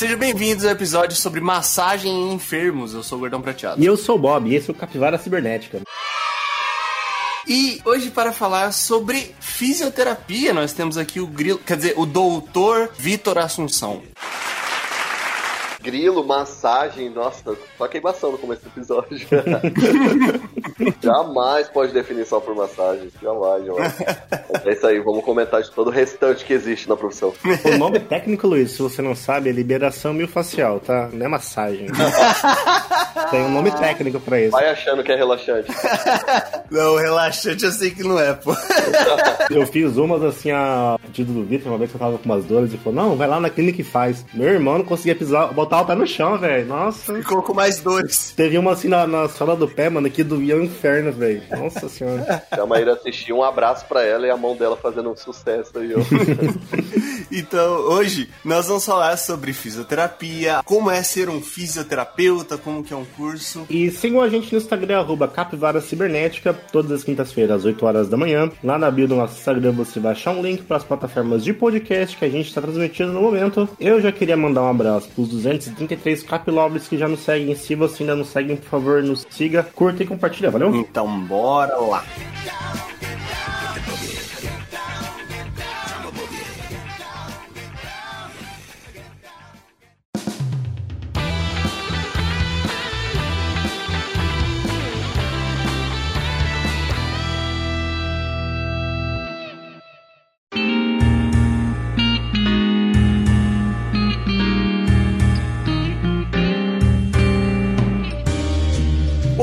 Sejam bem-vindos ao episódio sobre massagem em enfermos. Eu sou o Gordão Prateado. E eu sou o Bob, e esse é o Capivara Cibernética. E hoje, para falar sobre fisioterapia, nós temos aqui o grilo, quer dizer, o doutor Vitor Assunção. Grilo, massagem, nossa, só queimação no começo do episódio. jamais pode definir só por massagem, jamais, jamais. É isso aí, vamos comentar de todo o restante que existe na profissão. O nome técnico, Luiz, se você não sabe, é liberação miofascial, tá? Não é massagem. Tem um nome técnico pra isso. Vai achando que é relaxante. Não, relaxante eu sei que não é, pô. Eu fiz umas assim a pedido do Vitor, uma vez que eu tava com umas dores, e falou: Não, vai lá na clínica e faz. Meu irmão não conseguia pisar, botar o pé no chão, velho. Nossa. Ficou com mais dores. Teve uma assim na, na sola do pé, mano, que doía o inferno, velho. Nossa senhora. Se a Maíra assistir, um abraço pra ela e a mão dela fazendo um sucesso aí, ó. Então, hoje nós vamos falar sobre fisioterapia, como é ser um fisioterapeuta, como que é um curso. E sigam a gente no Instagram, arroba Capivara Cibernética, todas as quintas-feiras, às 8 horas da manhã. Lá na bio do nosso Instagram você vai achar um link para as plataformas de podcast que a gente está transmitindo no momento. Eu já queria mandar um abraço para os 233 Capilovers que já nos seguem. Se você ainda não segue, por favor, nos siga, curta e compartilha, valeu? Então, bora lá.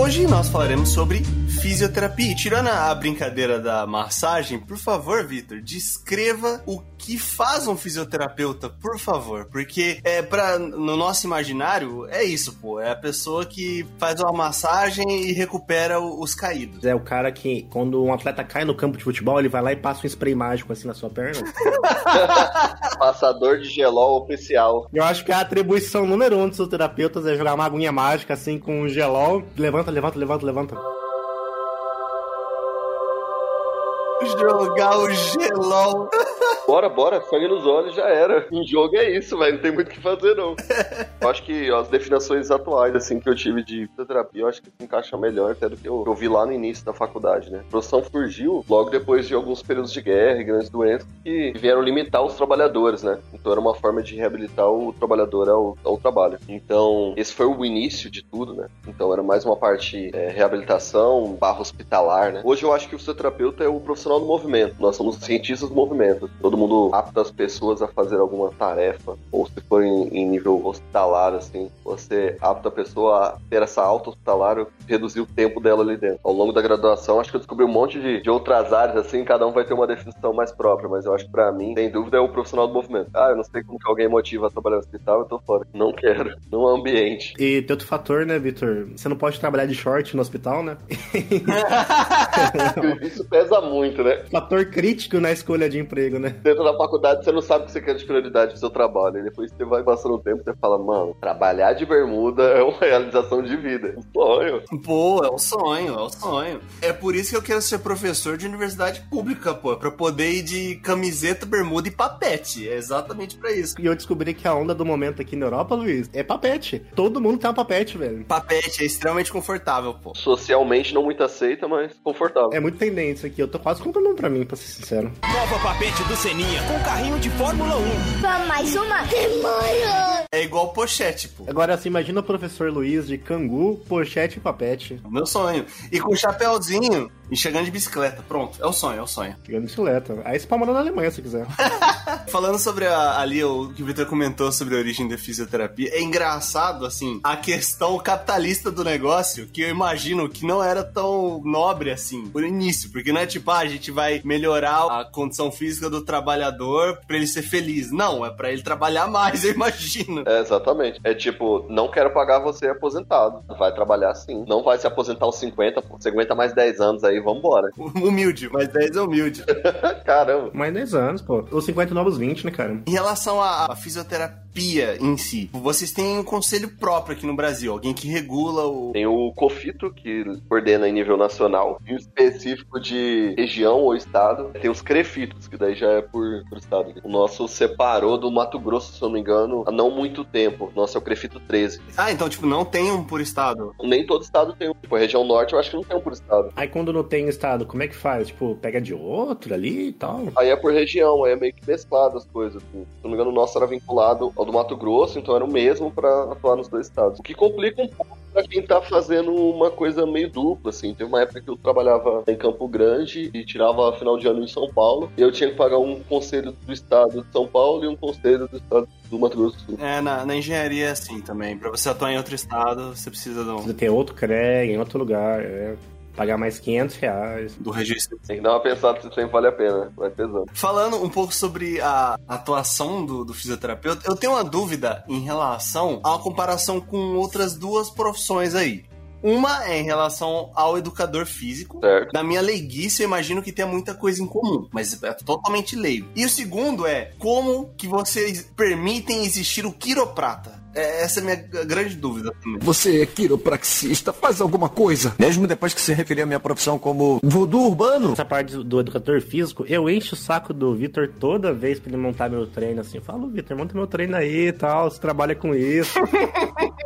Hoje nós falaremos sobre fisioterapia. E tirando a brincadeira da massagem, por favor, Vitor, descreva o que faz um fisioterapeuta, por favor. Porque é para no nosso imaginário é isso, pô. É a pessoa que faz uma massagem e recupera os caídos. É o cara que, quando um atleta cai no campo de futebol, ele vai lá e passa um spray mágico assim na sua perna. Passador de gelol oficial. Eu acho que a atribuição número um dos seus terapeutas é jogar uma aguinha mágica assim com um gelol. Levanta, levanta, levanta, levanta. Jogar o gelol. Bora, bora, sangue nos olhos já era. Em jogo é isso, velho, não tem muito o que fazer, não. Eu acho que as definições atuais, assim, que eu tive de fisioterapia, eu acho que se encaixa melhor até do que eu, eu vi lá no início da faculdade, né? A profissão surgiu logo depois de alguns períodos de guerra e grandes doenças que vieram limitar os trabalhadores, né? Então era uma forma de reabilitar o trabalhador ao, ao trabalho. Então, esse foi o início de tudo, né? Então era mais uma parte é, reabilitação, barra hospitalar, né? Hoje eu acho que o fisioterapeuta é o profissional do movimento. Nós somos cientistas do movimento. Todo mundo apta as pessoas a fazer alguma tarefa, ou se for em, em nível hospitalar, assim, você apta a pessoa a ter essa alta hospitalar, reduzir o tempo dela ali dentro. Ao longo da graduação, acho que eu descobri um monte de, de outras áreas, assim, cada um vai ter uma definição mais própria, mas eu acho que pra mim, sem dúvida, é o profissional do movimento. Ah, eu não sei como que alguém motiva a trabalhar no hospital, eu tô fora. Não quero. Não é ambiente. E tem outro fator, né, Vitor? Você não pode trabalhar de short no hospital, né? Isso pesa muito, né? fator crítico na escolha de emprego, né? Dentro da faculdade, você não sabe o que você quer de prioridade do seu trabalho. E depois você vai passando o tempo, você fala, mano, trabalhar de bermuda é uma realização de vida. Um sonho. Pô, é o sonho, é o sonho. É por isso que eu quero ser professor de universidade pública, pô. Pra poder ir de camiseta, bermuda e papete. É exatamente pra isso. E eu descobri que a onda do momento aqui na Europa, Luiz, é papete. Todo mundo tem um papete, velho. Papete é extremamente confortável, pô. Socialmente não muito aceita, mas confortável. É muito tendência aqui. Eu tô quase comprando um pra mim, pra ser sincero. Nova papete do Seninha com carrinho de Fórmula 1. Vamos mais uma? Demora! É igual pochete, pô. Agora, assim, imagina o professor Luiz de cangu, pochete e papete. Meu sonho. E com chapéuzinho e chegando de bicicleta. Pronto, é o sonho, é o sonho. Pegando bicicleta. Aí você pode morar na Alemanha, se quiser. Falando sobre a- ali o que o Victor comentou sobre a origem da fisioterapia, é engraçado, assim, a questão capitalista do negócio, que eu imagino que não era tão nobre assim, por início, porque não é tipo, ah, a gente vai melhorar a condição física do trabalhador pra ele ser feliz. Não, é pra ele trabalhar mais, eu imagino. É, exatamente. É tipo, não quero pagar você aposentado. Vai trabalhar sim. Não vai se aposentar aos 50, pô. você aguenta mais 10 anos aí, vambora. Humilde, mas 10 é humilde. Caramba. Mais 10 anos, pô. Os 50 novos 20, né, cara? Em relação à fisioterapia em si? Vocês têm um conselho próprio aqui no Brasil, alguém que regula o. Tem o COFITO, que coordena em nível nacional, e o específico de região ou estado. Tem os CREFITOS, que daí já é por, por estado. O nosso separou do Mato Grosso, se eu não me engano, há não muito tempo. O nosso é o CREFITO 13. Ah, então, tipo, não tem um por estado. Nem todo estado tem um. Tipo, a região norte eu acho que não tem um por estado. Aí quando não tem estado, como é que faz? Tipo, pega de outro ali e tal? Aí é por região, aí é meio que mesclado as coisas. Assim. Se não me engano, o nosso era vinculado ao do Mato Grosso, então era o mesmo pra atuar nos dois estados. O que complica um pouco pra quem tá fazendo uma coisa meio dupla, assim. Teve uma época que eu trabalhava em Campo Grande e tirava final de ano em São Paulo. E eu tinha que pagar um conselho do estado de São Paulo e um conselho do estado do Mato Grosso do Sul. É, na, na engenharia é assim também. Pra você atuar em outro estado, você precisa do, Precisa ter outro CREG em outro lugar, é. Pagar mais 500 reais. do registro. Tem que dar uma pensada se sempre vale a pena, vai pesando. Falando um pouco sobre a atuação do, do fisioterapeuta, eu tenho uma dúvida em relação a uma comparação com outras duas profissões aí. Uma é em relação ao educador físico. Certo. Na minha leiguice, eu imagino que tenha muita coisa em comum, mas é totalmente leigo. E o segundo é como que vocês permitem existir o quiroprata? É, essa é a minha grande dúvida também. Você é quiropraxista, faz alguma coisa. Mesmo depois que se referia à minha profissão como voodoo urbano. Essa parte do- do educador físico, eu encho o saco do Vitor toda vez pra ele montar meu treino assim. Eu falo, Vitor, monta meu treino aí e tal, você trabalha com isso.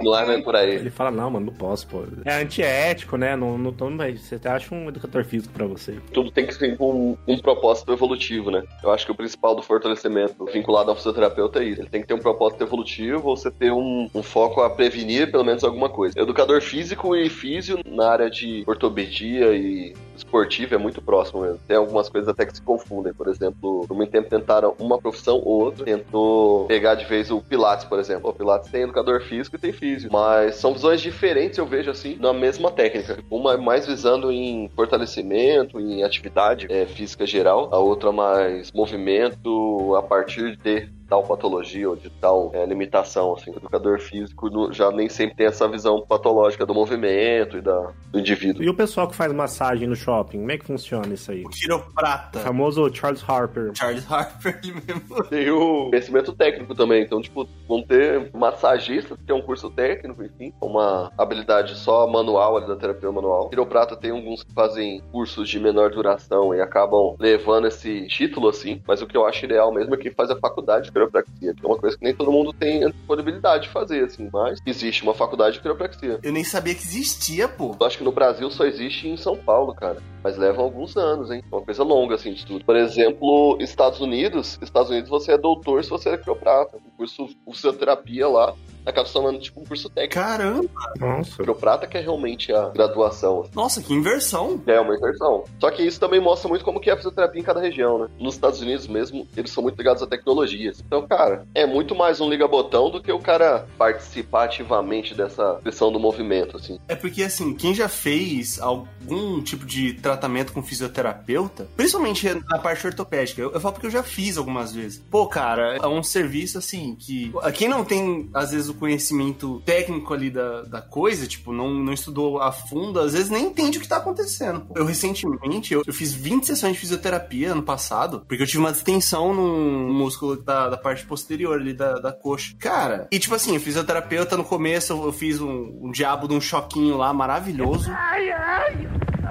Não é nem por aí. ele fala, não, mano, não posso, pô. É antiético, né? Não, não tô, mas você acha um educador físico pra você. Tudo tem que ser com um, um propósito evolutivo, né? Eu acho que o principal do fortalecimento vinculado ao fisioterapeuta é isso. Ele tem que ter um propósito evolutivo, você ter um, um foco a prevenir pelo menos alguma coisa. Educador físico e físio na área de ortopedia e esportivo é muito próximo mesmo. Tem algumas coisas até que se confundem. Por exemplo, por muito tempo tentaram uma profissão ou outra. Tentou pegar de vez o Pilates, por exemplo. O Pilates tem educador físico e tem físio. Mas são visões diferentes, eu vejo assim, na mesma técnica. Uma é mais visando em fortalecimento, em atividade é, física geral. A outra mais movimento a partir de tal patologia ou de tal é, limitação, assim. O educador físico no- já nem sempre tem essa visão patológica do movimento e da, do indivíduo. E o pessoal que faz massagem no shopping, como é que funciona isso aí? O quiroprata. O famoso Charles Harper. Charles Harper, ele mesmo. Tem o conhecimento técnico também. Então, tipo, vão ter massagistas, que é um curso técnico, enfim, uma habilidade só manual ali da terapia manual. Quiroprata tem alguns que fazem cursos de menor duração e acabam levando esse título, assim. Mas o que eu acho ideal mesmo é que faz a faculdade de quiropraxia, que é uma coisa que nem todo mundo tem a disponibilidade de fazer, assim. Mas existe uma faculdade de quiropraxia. Eu nem sabia que existia, pô. Eu acho que no Brasil só existe em São Paulo, cara. Mas levam alguns anos, hein? É uma coisa longa, assim, de estudo. Por exemplo, Estados Unidos. Estados Unidos você é doutor se você é quiroprata. O curso o fisioterapia lá acaba se tornando tipo um curso técnico. Caramba. Nossa. Quiroprata que é realmente a graduação. Nossa, que inversão. É uma inversão. Só que isso também mostra muito como que é a fisioterapia em cada região, né? Nos Estados Unidos mesmo, eles são muito ligados a tecnologias. Então, cara, é muito mais um liga-botão do que o cara participar ativamente dessa questão do movimento, assim. É porque, assim, quem já fez algum tipo de tratamento com fisioterapeuta, principalmente na parte ortopédica, eu, eu falo porque eu já fiz algumas vezes. Pô, cara, é um serviço, assim, que quem não tem, às vezes, o conhecimento técnico ali da, da coisa, tipo, não, não estudou a fundo, às vezes nem entende o que tá acontecendo. Eu, recentemente, eu, eu fiz 20 sessões de fisioterapia ano passado, porque eu tive uma distensão no músculo da, da parte posterior ali da, da coxa. Cara, e tipo assim, fisioterapeuta no começo eu fiz um, um diabo de um choquinho lá maravilhoso.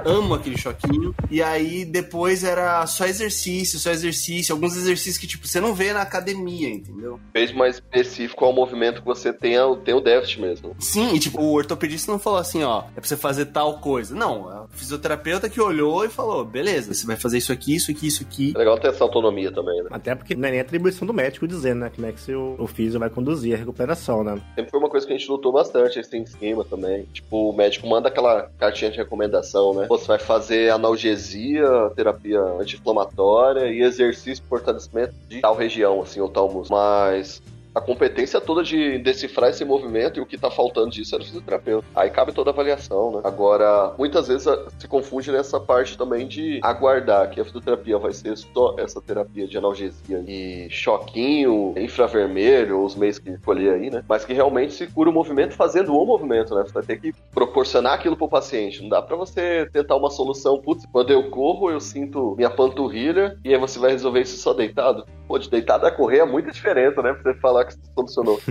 Amo aquele choquinho. E aí depois era só exercício, só exercício. Alguns exercícios que, tipo, você não vê na academia, entendeu? Fez mais específico ao movimento que você tenha, tem o déficit mesmo. Sim, e tipo, o ortopedista não falou assim, ó, é pra você fazer tal coisa. Não, é o fisioterapeuta que olhou e falou, beleza, você vai fazer isso aqui, isso aqui, isso aqui. É legal ter essa autonomia também, né? Até porque não é nem atribuição do médico dizendo, né? Como é que seu, o físio vai conduzir a recuperação, né? Sempre foi uma coisa que a gente lutou bastante, esse em cima também. Tipo, o médico manda aquela cartinha de recomendação, né? Pô, Você vai fazer analgesia, terapia anti-inflamatória e exercício de fortalecimento de tal região, assim, ou tal músculo. Mas a competência toda de decifrar esse movimento e o que tá faltando disso era o fisioterapeuta. Aí cabe toda a avaliação, né? Agora, muitas vezes se confunde nessa parte também de aguardar que a fisioterapia vai ser só essa terapia de analgesia e choquinho, infravermelho, os meios que escolher aí, né? Mas que realmente se cura o movimento fazendo o movimento, né? Você vai ter que proporcionar aquilo pro paciente. Não dá pra você tentar uma solução, putz, quando eu corro eu sinto minha panturrilha e aí você vai resolver isso só deitado. Pô, de deitado a correr é muita diferença, né? Pra você falar que solucionou.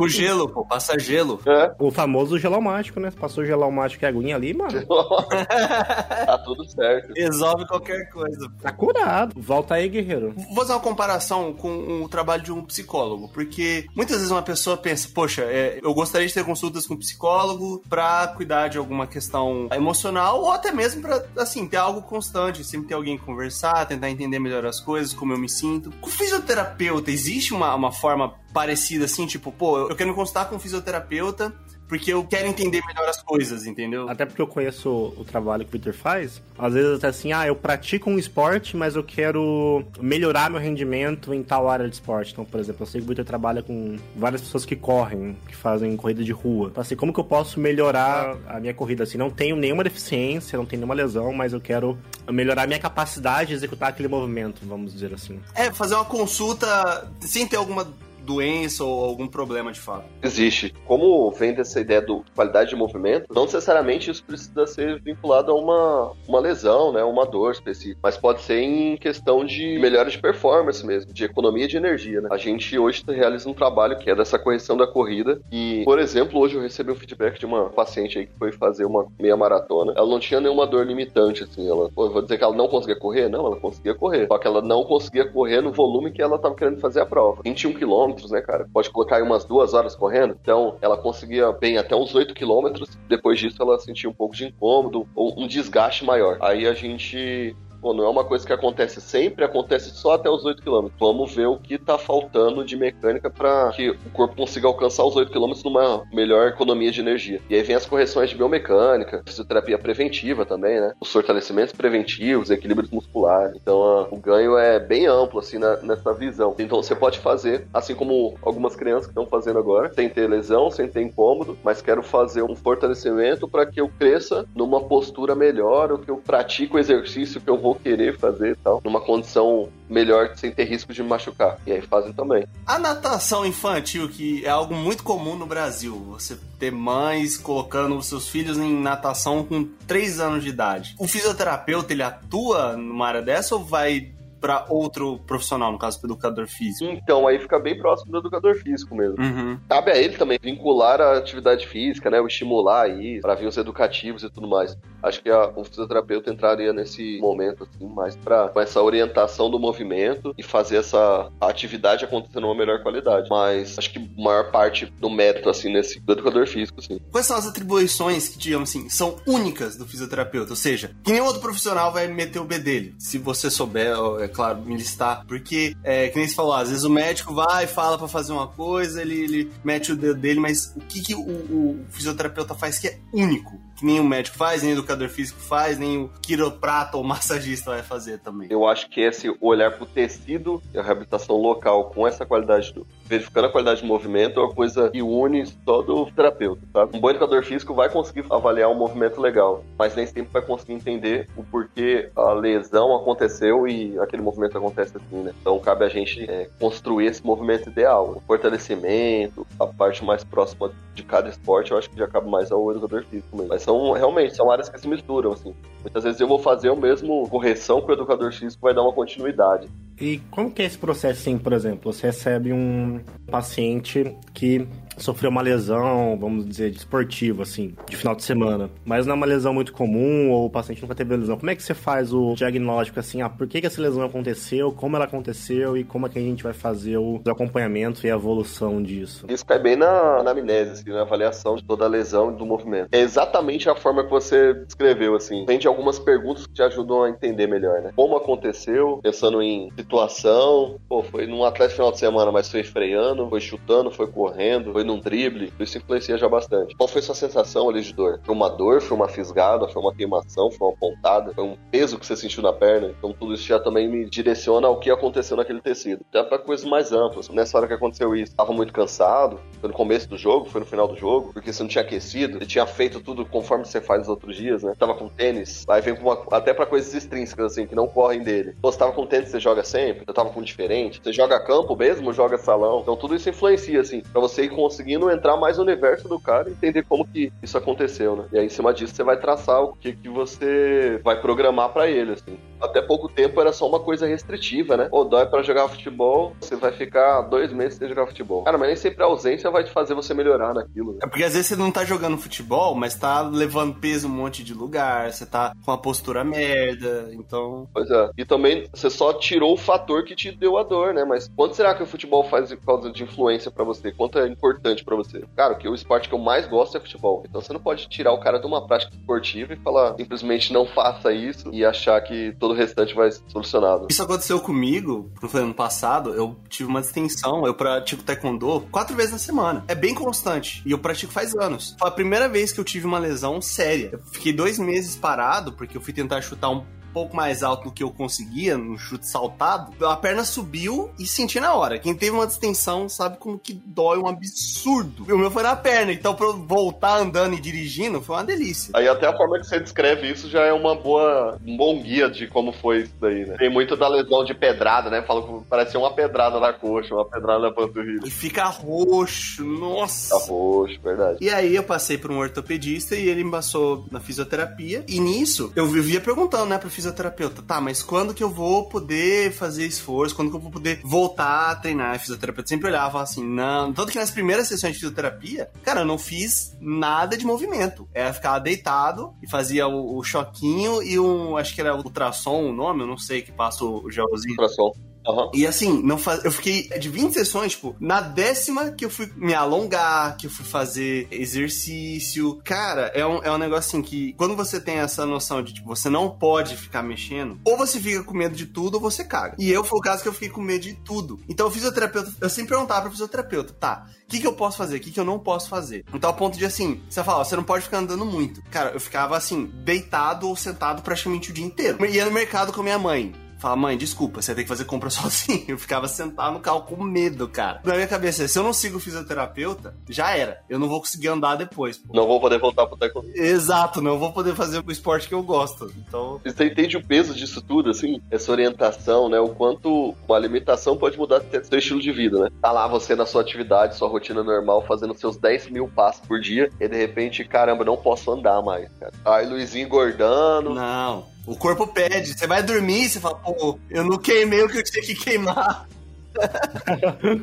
O gelo, pô, passa gelo. É, O famoso gelomático, né? Passou gelomático e aguinha ali, mano. tá tudo certo. Resolve qualquer coisa. Tá curado. Volta aí, guerreiro. Vou fazer uma comparação com o trabalho de um psicólogo, porque muitas vezes uma pessoa pensa, poxa, é, eu gostaria de ter consultas com um psicólogo pra cuidar de alguma questão emocional ou até mesmo pra, assim, ter algo constante, sempre ter alguém conversar, tentar entender melhor as coisas, como eu me sinto. Com fisioterapeuta, existe uma, uma forma parecida assim, tipo, pô, eu quero me consultar com um fisioterapeuta porque eu quero entender melhor as coisas, entendeu? Até porque eu conheço o trabalho que o Peter faz. Às vezes até assim, ah, eu pratico um esporte, mas eu quero melhorar meu rendimento em tal área de esporte. Então, por exemplo, eu sei que o Peter trabalha com várias pessoas que correm, que fazem corrida de rua. Então, assim, como que eu posso melhorar a minha corrida? Assim, não tenho nenhuma deficiência, não tenho nenhuma lesão, mas eu quero melhorar a minha capacidade de executar aquele movimento, vamos dizer assim. É, fazer uma consulta sem ter alguma doença ou algum problema de fato. Existe. Como vem dessa ideia do qualidade de movimento, não necessariamente isso precisa ser vinculado a uma, uma lesão, né? Uma dor específica. Mas pode ser em questão de melhora de performance mesmo, de economia de energia, né? A gente hoje realiza um trabalho que é dessa correção da corrida. E, por exemplo, hoje eu recebi um feedback de uma paciente aí que foi fazer uma meia maratona. Ela não tinha nenhuma dor limitante, assim. Ela, pô, vou dizer que ela não conseguia correr? Não, ela conseguia correr. Só que ela não conseguia correr no volume que ela estava querendo fazer a prova. 21 quilômetros, né, cara? Pode colocar aí umas duas horas correndo. Então, ela conseguia bem até uns 8 quilômetros. Depois disso, ela sentia um pouco de incômodo ou um desgaste maior. Aí a gente Pô, não é uma coisa que acontece sempre, acontece só até os 8 km. Vamos ver o que tá faltando de mecânica para que o corpo consiga alcançar os 8 km numa melhor economia de energia. E aí vem as correções de biomecânica, fisioterapia preventiva também, né? Os fortalecimentos preventivos, equilíbrios musculares. Então o ganho é bem amplo, assim, na, nessa visão. Então você pode fazer, assim como algumas crianças que estão fazendo agora, sem ter lesão, sem ter incômodo, mas quero fazer um fortalecimento para que eu cresça numa postura melhor, ou que eu pratique o exercício que eu vou querer fazer tal, numa condição melhor sem ter risco de me machucar. E aí fazem também. A natação infantil, que é algo muito comum no Brasil, você ter mães colocando os seus filhos em natação com 3 anos de idade. O fisioterapeuta, ele atua numa área dessa ou vai para outro profissional, no caso, do educador físico? Então, aí fica bem próximo do educador físico mesmo. Uhum. Cabe a ele também vincular a atividade física, né? O estimular aí, para fins educativos e tudo mais. Acho que a, o fisioterapeuta entraria nesse momento, assim, mais com essa orientação do movimento e fazer essa atividade acontecer numa melhor qualidade. Mas acho que a maior parte do mérito, assim, nesse do educador físico, sim. Quais são as atribuições que, digamos assim, são únicas do fisioterapeuta? Ou seja, que nenhum outro profissional vai meter o B dele. Se você souber, é claro, me listar. Porque, é, que nem você falou, às vezes o médico vai, fala para fazer uma coisa, ele, ele mete o dedo dele, mas o que, que o, o fisioterapeuta faz que é único? Que nem o médico faz, nem o educador físico faz, nem o quiroprata ou massagista vai fazer também. Eu acho que esse olhar pro tecido e a reabilitação local com essa qualidade do, verificando a qualidade de movimento é uma coisa que une todo o terapeuta, sabe? Um bom educador físico vai conseguir avaliar um movimento legal, mas nem sempre vai conseguir entender o porquê a lesão aconteceu e aquele movimento acontece assim, né? Então cabe a gente é, construir esse movimento ideal. O fortalecimento, a parte mais próxima de cada esporte, eu acho que já cabe mais ao educador físico mesmo. Mas são realmente são áreas que se misturam, assim. Muitas vezes eu vou fazer o mesmo correção que o educador físico vai dar uma continuidade. E como que é esse processo, assim, por exemplo? Você recebe um paciente que sofreu uma lesão, vamos dizer, esportiva, assim, de final de semana, mas não é uma lesão muito comum, ou o paciente nunca teve lesão. Como é que você faz o diagnóstico, assim, ah, por que, que essa lesão aconteceu, como ela aconteceu e como é que a gente vai fazer o acompanhamento e a evolução disso? Isso cai bem na, na amnésia, assim, na avaliação de toda a lesão e do movimento. É exatamente a forma que você descreveu, assim. Tem de algumas perguntas que te ajudam a entender melhor, né? Como aconteceu, pensando em situação, pô, foi num atleta final de semana, mas foi freando, foi chutando, foi correndo, foi num drible, isso influencia já bastante. Qual foi sua sensação ali de dor? Foi uma dor, foi uma fisgada, foi uma queimação, foi uma pontada, foi um peso que você sentiu na perna? Então tudo isso já também me direciona ao que aconteceu naquele tecido. Até para coisas mais amplas. Nessa hora que aconteceu isso, estava muito cansado, foi no começo do jogo, foi no final do jogo, porque você não tinha aquecido, você tinha feito tudo conforme você faz nos outros dias, né? Tava com tênis, aí vem uma, até para coisas extrínsecas, assim, que não correm dele. Pô, você tava com tênis, você joga sempre, eu tava com diferente, você joga campo mesmo, joga salão. Então tudo isso influencia, assim, pra você ir conseguindo entrar mais no universo do cara e entender como que isso aconteceu, né? E aí, em cima disso, você vai traçar o que, que você vai programar para ele, assim. Até pouco tempo era só uma coisa restritiva, né? Ou dói pra jogar futebol, você vai ficar dois meses sem jogar futebol. Cara, mas nem sempre a ausência vai te fazer você melhorar naquilo. Né? É porque às vezes você não tá jogando futebol, mas tá levando peso um monte de lugar, você tá com a postura merda, então. Pois é. E também você só tirou o fator que te deu a dor, né? Mas quanto será que o futebol faz por causa de influência para você? Quanto é importante para você? Cara, que o esporte que eu mais gosto é futebol. Então você não pode tirar o cara de uma prática esportiva e falar simplesmente não faça isso e achar que todo o restante vai solucionado. Isso aconteceu comigo, no ano passado, eu tive uma distensão, eu pratico taekwondo quatro vezes na semana. É bem constante. E eu pratico faz anos. Foi a primeira vez que eu tive uma lesão séria. Eu fiquei dois meses parado, porque eu fui tentar chutar um pouco mais alto do que eu conseguia, no chute saltado, a perna subiu e senti na hora. Quem teve uma distensão sabe como que dói um absurdo. O meu foi na perna, então pra eu voltar andando e dirigindo foi uma delícia. Aí até a forma que você descreve isso já é uma boa, um bom guia de como foi isso daí, né? Tem muito da lesão de pedrada, né? Fala que parecia uma pedrada na coxa, uma pedrada na panturrilha. E fica roxo, nossa. Fica roxo, verdade. E aí eu passei por um ortopedista e ele me passou na fisioterapia. E nisso eu vivia perguntando, né, pro fisioterapeuta, tá, mas quando que eu vou poder fazer esforço? Quando que eu vou poder voltar a treinar? A fisioterapeuta sempre olhava assim, não. Tanto que nas primeiras sessões de fisioterapia, cara, eu não fiz nada de movimento. Era ficar deitado e fazia o, o choquinho e um, acho que era ultrassom o nome, eu não sei, que passa o gelzinho. Ultrassom. Uhum. E assim, não faz... eu fiquei de 20 sessões, tipo, na décima que eu fui me alongar, que eu fui fazer exercício. Cara, é um, é um negócio assim que quando você tem essa noção de, tipo, você não pode ficar mexendo, ou você fica com medo de tudo ou você caga. E eu foi o caso que eu fiquei com medo de tudo. Então o fisioterapeuta, eu sempre perguntava pro fisioterapeuta, tá, o que, que eu posso fazer? O que, que eu não posso fazer? Então, ao ponto de assim, você fala, ó, você não pode ficar andando muito. Cara, eu ficava assim, deitado ou sentado praticamente o dia inteiro. Ia no mercado com a minha mãe. Fala, mãe, desculpa, você tem que fazer compra sozinho. Eu ficava sentado no carro com medo, cara. Na minha cabeça, se eu não sigo o fisioterapeuta, já era. Eu não vou conseguir andar depois. Pô. Não vou poder voltar pro taekwondo. Exato, não vou poder fazer o esporte que eu gosto. Então. Você entende o peso disso tudo, assim? Essa orientação, né? O quanto uma alimentação pode mudar seu estilo de vida, né? Tá lá você na sua atividade, sua rotina normal, fazendo seus 10 mil passos por dia, e de repente, caramba, não posso andar mais, cara. Aí Luizinho engordando. Não. O corpo pede. Você vai dormir você fala, pô, eu não queimei o que eu tinha que queimar.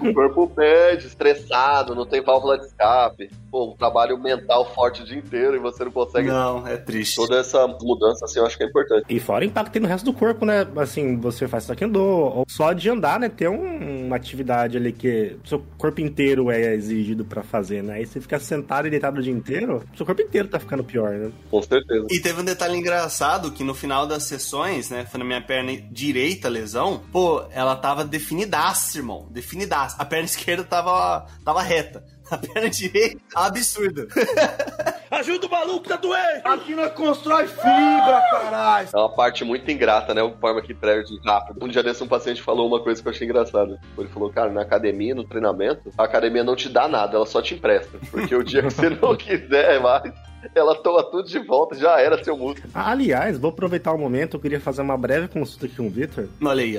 O corpo pede, estressado, não tem válvula de escape. Pô, um trabalho mental forte o dia inteiro e você não consegue. Não, é triste. Toda essa mudança, assim, eu acho que é importante. E fora o impacto que tem no resto do corpo, né? Assim, você faz taekwondo, ou só de andar, né? Ter um, uma atividade ali que seu corpo inteiro é exigido para fazer, né? Aí você fica sentado e deitado o dia inteiro, seu corpo inteiro tá ficando pior, né? Com certeza. E teve um detalhe engraçado que no final das sessões, né? Foi na minha perna direita a lesão, pô, ela tava definidaça, irmão. Definidaça. A perna esquerda tava, tava reta. A perna direita, absurdo. Ajuda o maluco, tá doente! Aqui nós constrói fibra, caralho! É uma parte muito ingrata, né? O forma que perde rápido. Um dia desse um paciente falou uma coisa que eu achei engraçada. Ele falou, cara, na academia, no treinamento, a academia não te dá nada, ela só te empresta. Porque o dia que você não quiser mais, ela toma tudo de volta, já era seu músculo. Aliás, vou aproveitar o momento, eu queria fazer uma breve consulta aqui com o Victor. Olha aí,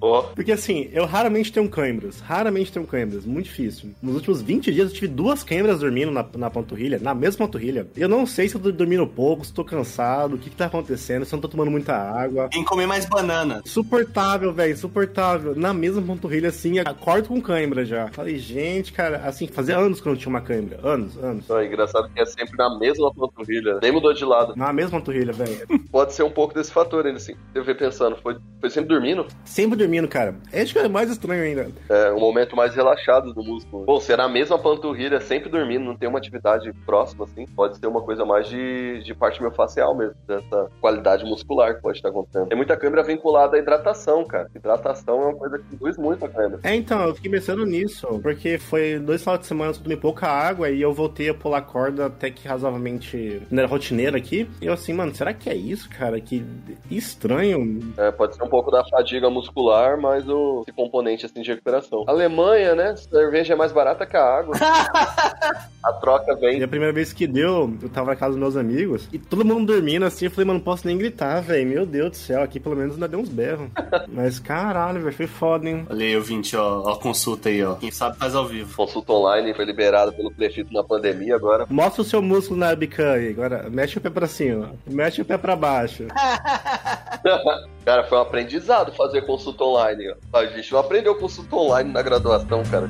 ó. Porque assim, eu raramente tenho câimbras, raramente tenho câimbras, muito difícil. Nos últimos 20 dias eu tive duas câimbras dormindo na, na panturrilha, na mesma panturrilha. Eu não sei se eu tô dormindo pouco, se tô cansado, o que que tá acontecendo, se eu não tô tomando muita água. Quem comer mais banana. Suportável, velho, insuportável. Na mesma panturrilha, assim, acordo com cãibra já. Falei, gente, cara, assim, fazia anos que eu não tinha uma cãibra. Anos, anos. É engraçado que é sempre na mesma panturrilha. Nem mudou de lado. Na mesma panturrilha, velho. Pode ser um pouco desse fator, ele assim. Eu vi pensando, foi, foi sempre dormindo? Sempre dormindo, cara. Acho que é mais estranho ainda. É um momento mais relaxado do músculo. Bom, se é na mesma panturrilha, sempre dormindo, não tem uma atividade próxima, assim, pode ser uma coisa mais de, de parte miofascial mesmo, dessa qualidade muscular que pode estar acontecendo. Tem muita câmera vinculada à hidratação, cara. Hidratação é uma coisa que induz muito a câmera. É, então, eu fiquei pensando nisso, porque foi dois finais de semana que eu tomei pouca água e eu voltei a pular corda até que razoavelmente não era rotineira aqui. E eu assim, mano, será que é isso, cara? Que estranho. É, pode ser um pouco da fadiga muscular, mas o esse componente assim de recuperação. Alemanha, né? Cerveja é mais barata que a água. a troca vem. E a primeira vez que deu, eu tava na casa dos meus amigos e todo mundo dormindo assim. Eu falei, mano, não posso nem gritar, velho. Meu Deus do céu, aqui pelo menos ainda deu uns berros. Mas caralho, velho, foi foda, hein? Olha aí, ouvinte, ó, ó, a consulta aí, ó. Quem sabe faz ao vivo. Consulta online foi liberado pelo prefeito na pandemia agora. Mostra o seu músculo na aí. Agora, mexe o pé pra cima. Mexe o pé pra baixo. Cara, foi um aprendizado fazer consulta online. A gente não aprendeu consulta online na graduação, cara.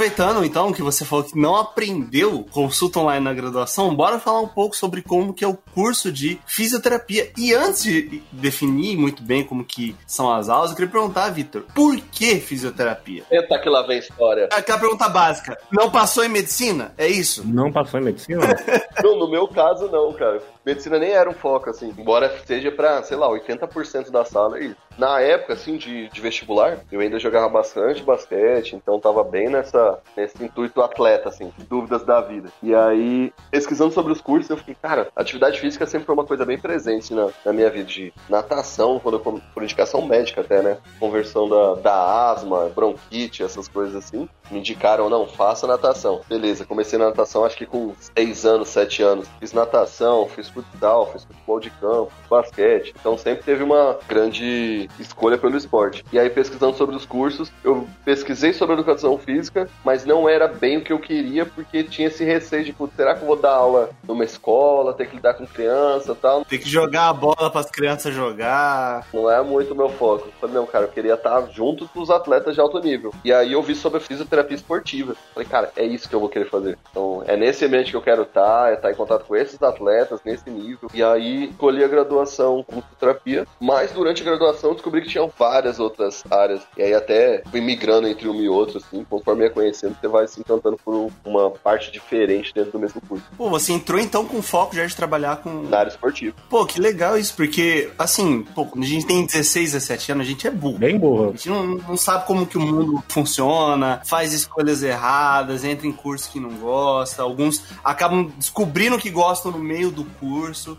Aproveitando então que você falou que não aprendeu consulta online na graduação, bora falar um pouco sobre como que é o curso de fisioterapia. E antes de definir muito bem como que são as aulas, eu queria perguntar, Vitor, por que fisioterapia? Eita, que lá vem história. Aquela pergunta básica. Não passou em medicina? É isso? Não passou em medicina? Não, no meu caso, não, cara. Medicina nem era um foco, assim. Embora seja pra, sei lá, 80% da sala é isso. Na época, assim, de, de vestibular, eu ainda jogava bastante basquete, então tava bem nessa, nesse intuito atleta, assim, dúvidas da vida. E aí, pesquisando sobre os cursos, eu fiquei, cara, atividade física sempre foi uma coisa bem presente na, na minha vida, de natação, quando eu, por indicação médica até, né? Conversão da, da asma, bronquite, essas coisas assim. Me indicaram, não, faça natação. Beleza, comecei na natação acho que com 6 anos, 7 anos. Fiz natação, fiz futsal, fiz futebol de campo, basquete. Então sempre teve uma grande escolha pelo esporte. E aí, pesquisando sobre os cursos, eu pesquisei sobre educação física, mas não era bem o que eu queria, porque tinha esse receio de, putz, será que eu vou dar aula numa escola, ter que lidar com criança e tal? Tem que jogar a bola para as crianças jogar. Não é muito o meu foco. Eu falei, não, cara, eu queria estar junto com os atletas de alto nível. E aí eu vi sobre a fisioterapia esportiva. Falei, cara, é isso que eu vou querer fazer. Então, é nesse ambiente que eu quero estar, é estar em contato com esses atletas, nesse nível. E aí, escolhi a graduação com fisioterapia, mas durante a graduação descobri que tinham várias outras áreas. E aí até fui migrando entre uma e outra, assim, conforme ia conhecendo, você vai se encantando por uma parte diferente dentro do mesmo curso. Pô, você entrou então com foco já de trabalhar com. Na área esportiva. Pô, que legal isso, porque, assim, pô, quando a gente tem 16, 17 anos, a gente é burro. Bem A burro. gente não, não sabe como que o mundo funciona, faz escolhas erradas, entra em curso que não gosta, alguns acabam descobrindo que gostam no meio do curso.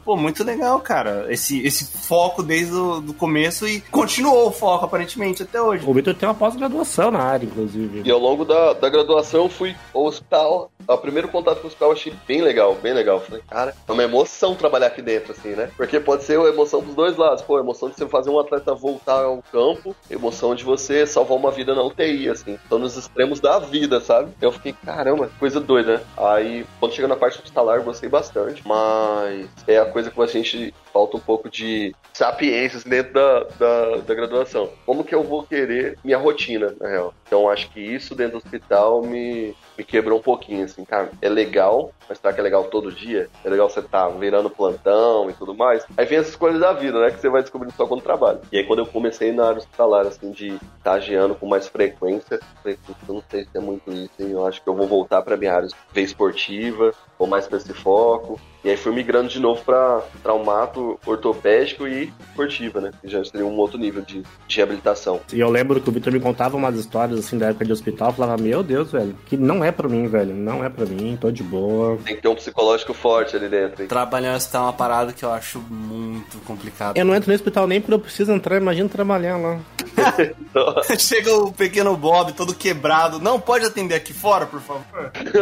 Pô, muito legal, cara, esse, esse foco desde o do começo e continuou o foco, aparentemente, até hoje. O Vitor tem uma pós-graduação na área, inclusive. E ao longo da, da graduação eu fui ao hospital. O primeiro contato com o hospital eu achei bem legal, bem legal. Falei, cara, é uma emoção trabalhar aqui dentro, assim, né? Porque pode ser a emoção dos dois lados. Pô, a emoção de você fazer um atleta voltar ao campo, emoção de você salvar uma vida na UTI, assim. Então nos extremos da vida, sabe? Eu fiquei, caramba, coisa doida, né? Aí, quando chega na parte hospitalar, eu gostei bastante. Mas é a coisa que a gente falta um pouco de sapiências dentro da, da, da graduação. Como que eu vou querer minha rotina, na real? Então acho que isso dentro do hospital me, me quebrou um pouquinho, assim, cara, é legal, mas será que é legal todo dia? É legal você tá virando plantão e tudo mais? Aí vem essas coisas da vida, né, que você vai descobrindo só quando trabalha. E aí quando eu comecei na área hospitalar, assim, de estagiando com mais frequência, falei, "Putz, eu não sei se é muito isso, hein? eu acho que eu vou voltar pra minha área ver esportiva, vou mais pra esse foco. E aí fui migrando de novo pra traumato ortopédico e esportiva, né? Que já seria um outro nível de, de reabilitação. E eu lembro que o Vitor me contava umas histórias assim da época de hospital. Eu falava, meu Deus, velho, que não é pra mim, velho. Não é pra mim, tô de boa. Tem que ter um psicológico forte ali dentro. hein? Trabalhar no hospital é uma parada que eu acho muito complicado. Eu não entro no hospital nem porque eu preciso entrar, imagina trabalhar lá. Chega o pequeno Bob todo quebrado. Não, pode atender aqui fora, por favor?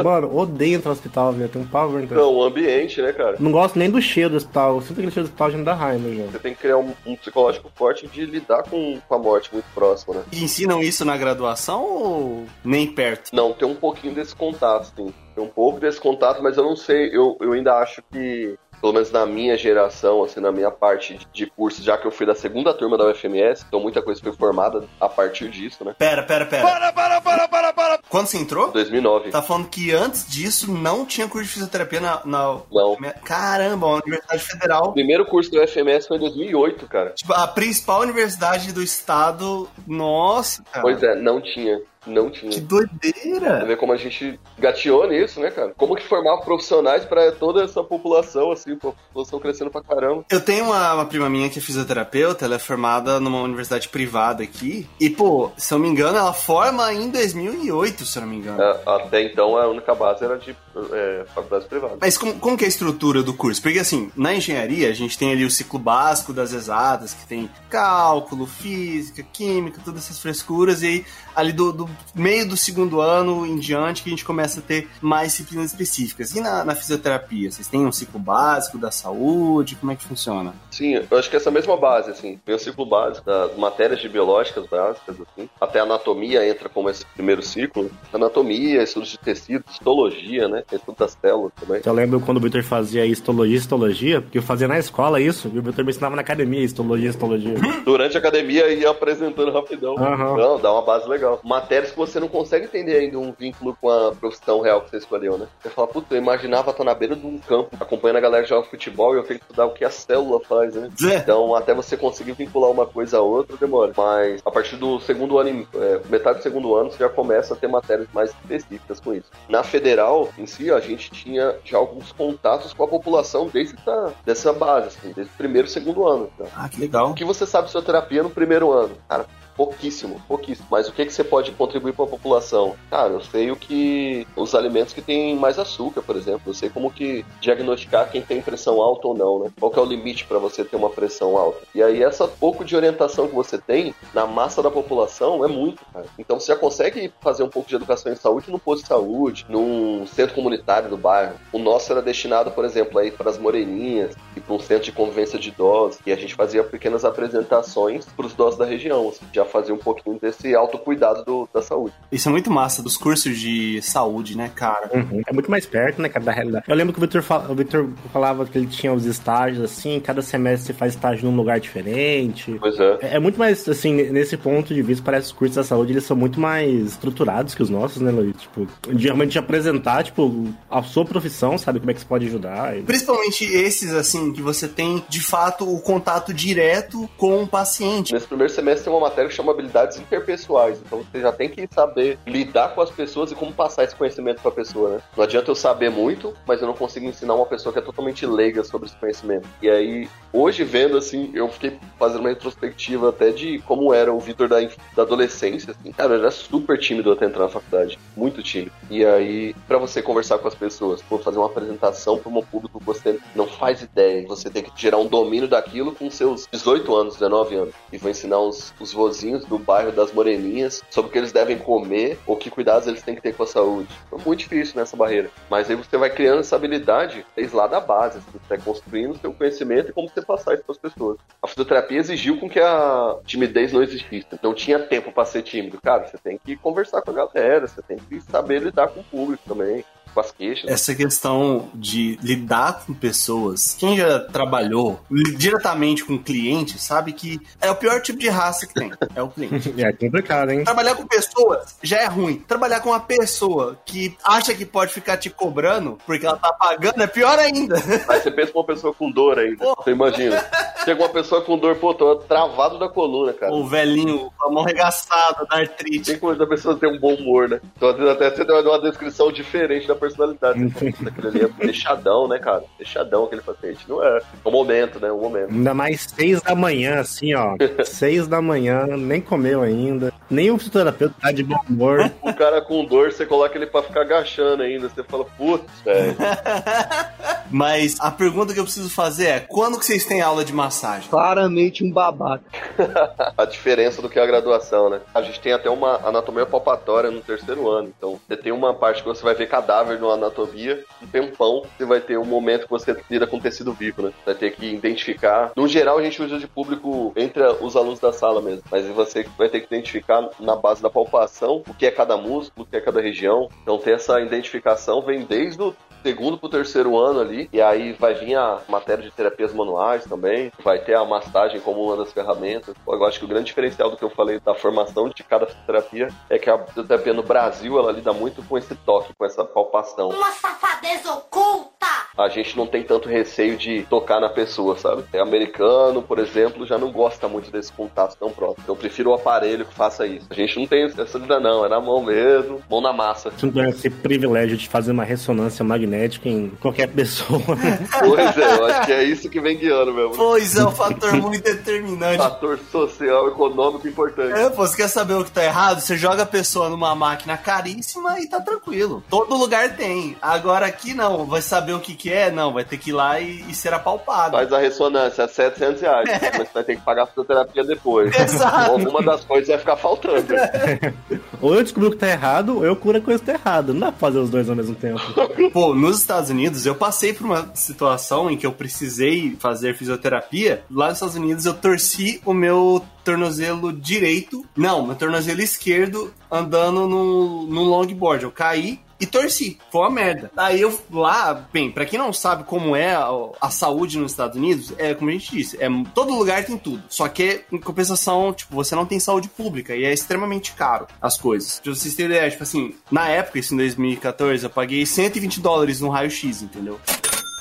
Mano, odeio entrar no hospital, velho. Tem um pavor entrar. Não, o ambiente, né, cara? Não gosto nem do cheiro do hospital. Eu sinto aquele cheiro me dá raiva já. Você tem que criar um, um psicológico forte de lidar com, com a morte muito próxima, né? E ensinam isso na graduação ou nem perto? Não, tem um pouquinho desse contato, sim. Tem um pouco desse contato, mas eu não sei, eu, eu ainda acho que, pelo menos na minha geração, assim, na minha parte de, de curso, já que eu fui da segunda turma da UFMS, então muita coisa foi formada a partir disso, né? Pera, pera, pera. Para, para, para, para, para! Quando você entrou? 2009. Tá falando que antes disso não tinha curso de fisioterapia na. na... Não. Caramba, a Universidade Federal. O primeiro curso da UFMS foi em 2008, cara. Tipo, a principal universidade do estado. Nossa, cara. Pois é, não tinha. Não tinha. Que Você doideira! vê como a gente gateou nisso, né, cara? Como que formar profissionais pra toda essa população, assim, população crescendo pra caramba. Eu tenho uma, uma prima minha que é fisioterapeuta, ela é formada numa universidade privada aqui. E, pô, se eu não me engano, ela forma em 2008, se eu não me engano. É, Até então a única base era de é, faculdades privadas. Mas como, como que é a estrutura do curso? Porque assim, na engenharia a gente tem ali o ciclo básico das exatas, que tem cálculo, física, química, todas essas frescuras, e aí ali do, do meio do segundo ano em diante que a gente começa a ter mais disciplinas específicas. E na, na fisioterapia, vocês têm um ciclo básico da saúde? Como é que funciona? Sim, eu acho que essa mesma base, assim, tem o ciclo básico das matérias de biológicas básicas, assim, até a anatomia entra como esse primeiro ciclo. Anatomia, estudos de tecido, histologia, né? Estudo das células também. Eu lembro quando o Victor fazia histologia, histologia, porque eu fazia na escola isso, e o Victor me ensinava na academia histologia, histologia. Durante a academia ia apresentando rapidão. Aham. Não, dá uma base legal. Matérias que você não consegue entender ainda um vínculo com a profissão real que você escolheu, né? Você fala, puta, eu imaginava estar na beira de um campo, acompanhando a galera que joga futebol e eu tenho que estudar o que a célula faz, né? Zé. Então, até você conseguir vincular uma coisa a outra, demora. Mas a partir do segundo ano, é, metade do segundo ano, você já começa a ter matérias mais específicas com isso. Na federal, em si, a gente tinha já alguns contatos com a população desde essa, dessa base, assim, desde o primeiro e segundo ano. Então. Ah, que legal. O que você sabe de fisioterapia no primeiro ano? Cara, pouquíssimo, pouquíssimo. Mas o que, que você pode contribuir para a população? Cara, eu sei o que. os alimentos que têm mais açúcar, por exemplo. Eu sei como que diagnosticar quem tem pressão alta ou não, né? Qual que é o limite para você ter uma pressão alta? E aí, essa pouco de orientação que você tem na massa da população é muito, cara. Então você já consegue fazer um pouco de educação em saúde num posto de saúde, num centro comunitário do bairro. O nosso era destinado, por exemplo, aí para as moreninhas e para um centro de convivência de idosos. E a gente fazia pequenas apresentações para os idosos da região. Assim, já fazia um pouquinho desse autocuidado do, da saúde. Isso é muito massa dos cursos de saúde, né, cara? Uhum. É muito mais perto, né, cara, da realidade. Eu lembro que o Victor, fala- o Victor falava que ele tinha os estágios, assim, cada semestre você faz estágio num lugar diferente. Pois é. É é muito mais, assim, nesse ponto de vista, parece que os cursos da saúde, eles são muito mais estruturados que os nossos, né, Luiz? Tipo, de realmente apresentar, tipo, a sua profissão, sabe, como é que você pode ajudar. E- Principalmente esses, assim, que você tem, de fato, o contato direto com o paciente. Nesse primeiro semestre tem uma matéria chama habilidades interpessoais. Então você já tem que saber lidar com as pessoas e como passar esse conhecimento para a pessoa, né? Não adianta eu saber muito, mas eu não consigo ensinar uma pessoa que é totalmente leiga sobre esse conhecimento. E aí, hoje vendo assim, eu fiquei fazendo uma retrospectiva até de como era o Vitor da, da adolescência. Assim. Cara, eu era super tímido até entrar na faculdade. Muito tímido. E aí, para você conversar com as pessoas, pô, fazer uma apresentação para um público que você não faz ideia, você tem que gerar um domínio daquilo com seus 18 anos, 19 anos. E vou ensinar os, os vozinhos do bairro das Moreninhas sobre o que eles devem comer ou que cuidados eles têm que ter com a saúde. Foi muito difícil nessa barreira. Mas aí você vai criando essa habilidade desde lá da base. assim, Você vai construindo seu conhecimento e como você passar isso para as pessoas. A fisioterapia exigiu com que a timidez não existisse. Não tinha tempo para ser tímido. Cara, você tem que conversar com a galera, você tem que saber lidar com o público também, com as queixas. Essa questão de lidar com pessoas, quem já trabalhou diretamente com cliente sabe que é o pior tipo de raça que tem. É o cliente. É complicado, hein? Trabalhar com pessoas já é ruim. Trabalhar com uma pessoa que acha que pode ficar te cobrando porque ela tá pagando é pior ainda. Aí você pensa uma pessoa com dor ainda. Pô. Você imagina. Chega uma pessoa com dor, pô, tô travado da coluna, cara. O velhinho com a mão regaçada da artrite. Tem como a pessoa ter um bom humor, né? Então, às vezes, até você deu uma descrição diferente da personalidade. Aquele ali é fechadão, né, cara? Fechadão aquele paciente. Não é. É um momento, né? Um momento. Ainda mais seis da manhã, assim, ó. seis da manhã, nem comeu ainda. Nem o fisioterapeuta tá de bom humor. O cara com dor, você coloca ele pra ficar agachando ainda. Você fala, putz, velho. Mas a pergunta que eu preciso fazer é: quando que vocês têm aula de massagem? Claramente um babaca. a diferença do que é a graduação, né? A gente tem até uma anatomia palpatória no terceiro ano. Então, você tem uma parte que você vai ver cadáver numa anatomia, um tempão, você vai ter um momento que você lida com tecido vivo, né? Vai ter que identificar. No geral, a gente usa de público entre os alunos da sala mesmo. Mas você vai ter que identificar na base da palpação o que é cada músculo, o que é cada região. Então, ter essa identificação vem desde o segundo pro terceiro ano ali, e aí vai vir a matéria de terapias manuais também, vai ter a massagem como uma das ferramentas. Eu acho que o grande diferencial do que eu falei da formação de cada fisioterapia é que a fisioterapia no Brasil, ela lida muito com esse toque, com essa palpação. Uma safadeza oculta! a gente não tem tanto receio de tocar na pessoa, sabe? É americano, por exemplo, já não gosta muito desse contato tão próximo. Então eu prefiro o aparelho que faça isso. A gente não tem essa vida não, é na mão mesmo, mão na massa. Você não tem esse privilégio de fazer uma ressonância magnética em qualquer pessoa. Pois é, eu acho que é isso que vem guiando mesmo. Pois é, um fator muito determinante. Fator social, econômico importante. É, pô, você quer saber o que tá errado? Você joga a pessoa numa máquina caríssima e tá tranquilo. Todo lugar tem. Agora aqui não, vai saber o que que é? Não, vai ter que ir lá e, e ser apalpado. Faz a ressonância, 700 reais. Mas você vai ter que pagar a fisioterapia depois. Exato. Alguma das coisas vai ficar faltando. ou eu descubro o que tá errado, ou eu curo a coisa que tá errada. Não dá pra fazer os dois ao mesmo tempo. Pô, nos Estados Unidos eu passei por uma situação em que eu precisei fazer fisioterapia. Lá nos Estados Unidos eu torci o meu tornozelo direito, não, meu tornozelo esquerdo andando no, no longboard. Eu caí e torci. Foi uma merda. Aí eu lá, bem, pra quem não sabe como é a, a saúde nos Estados Unidos, é como a gente disse, é todo lugar tem tudo. Só que em compensação, tipo, você não tem saúde pública e é extremamente caro as coisas. Pra vocês terem ideia, tipo assim, na época, isso em 2014, eu paguei 120 dólares no raio-x, entendeu?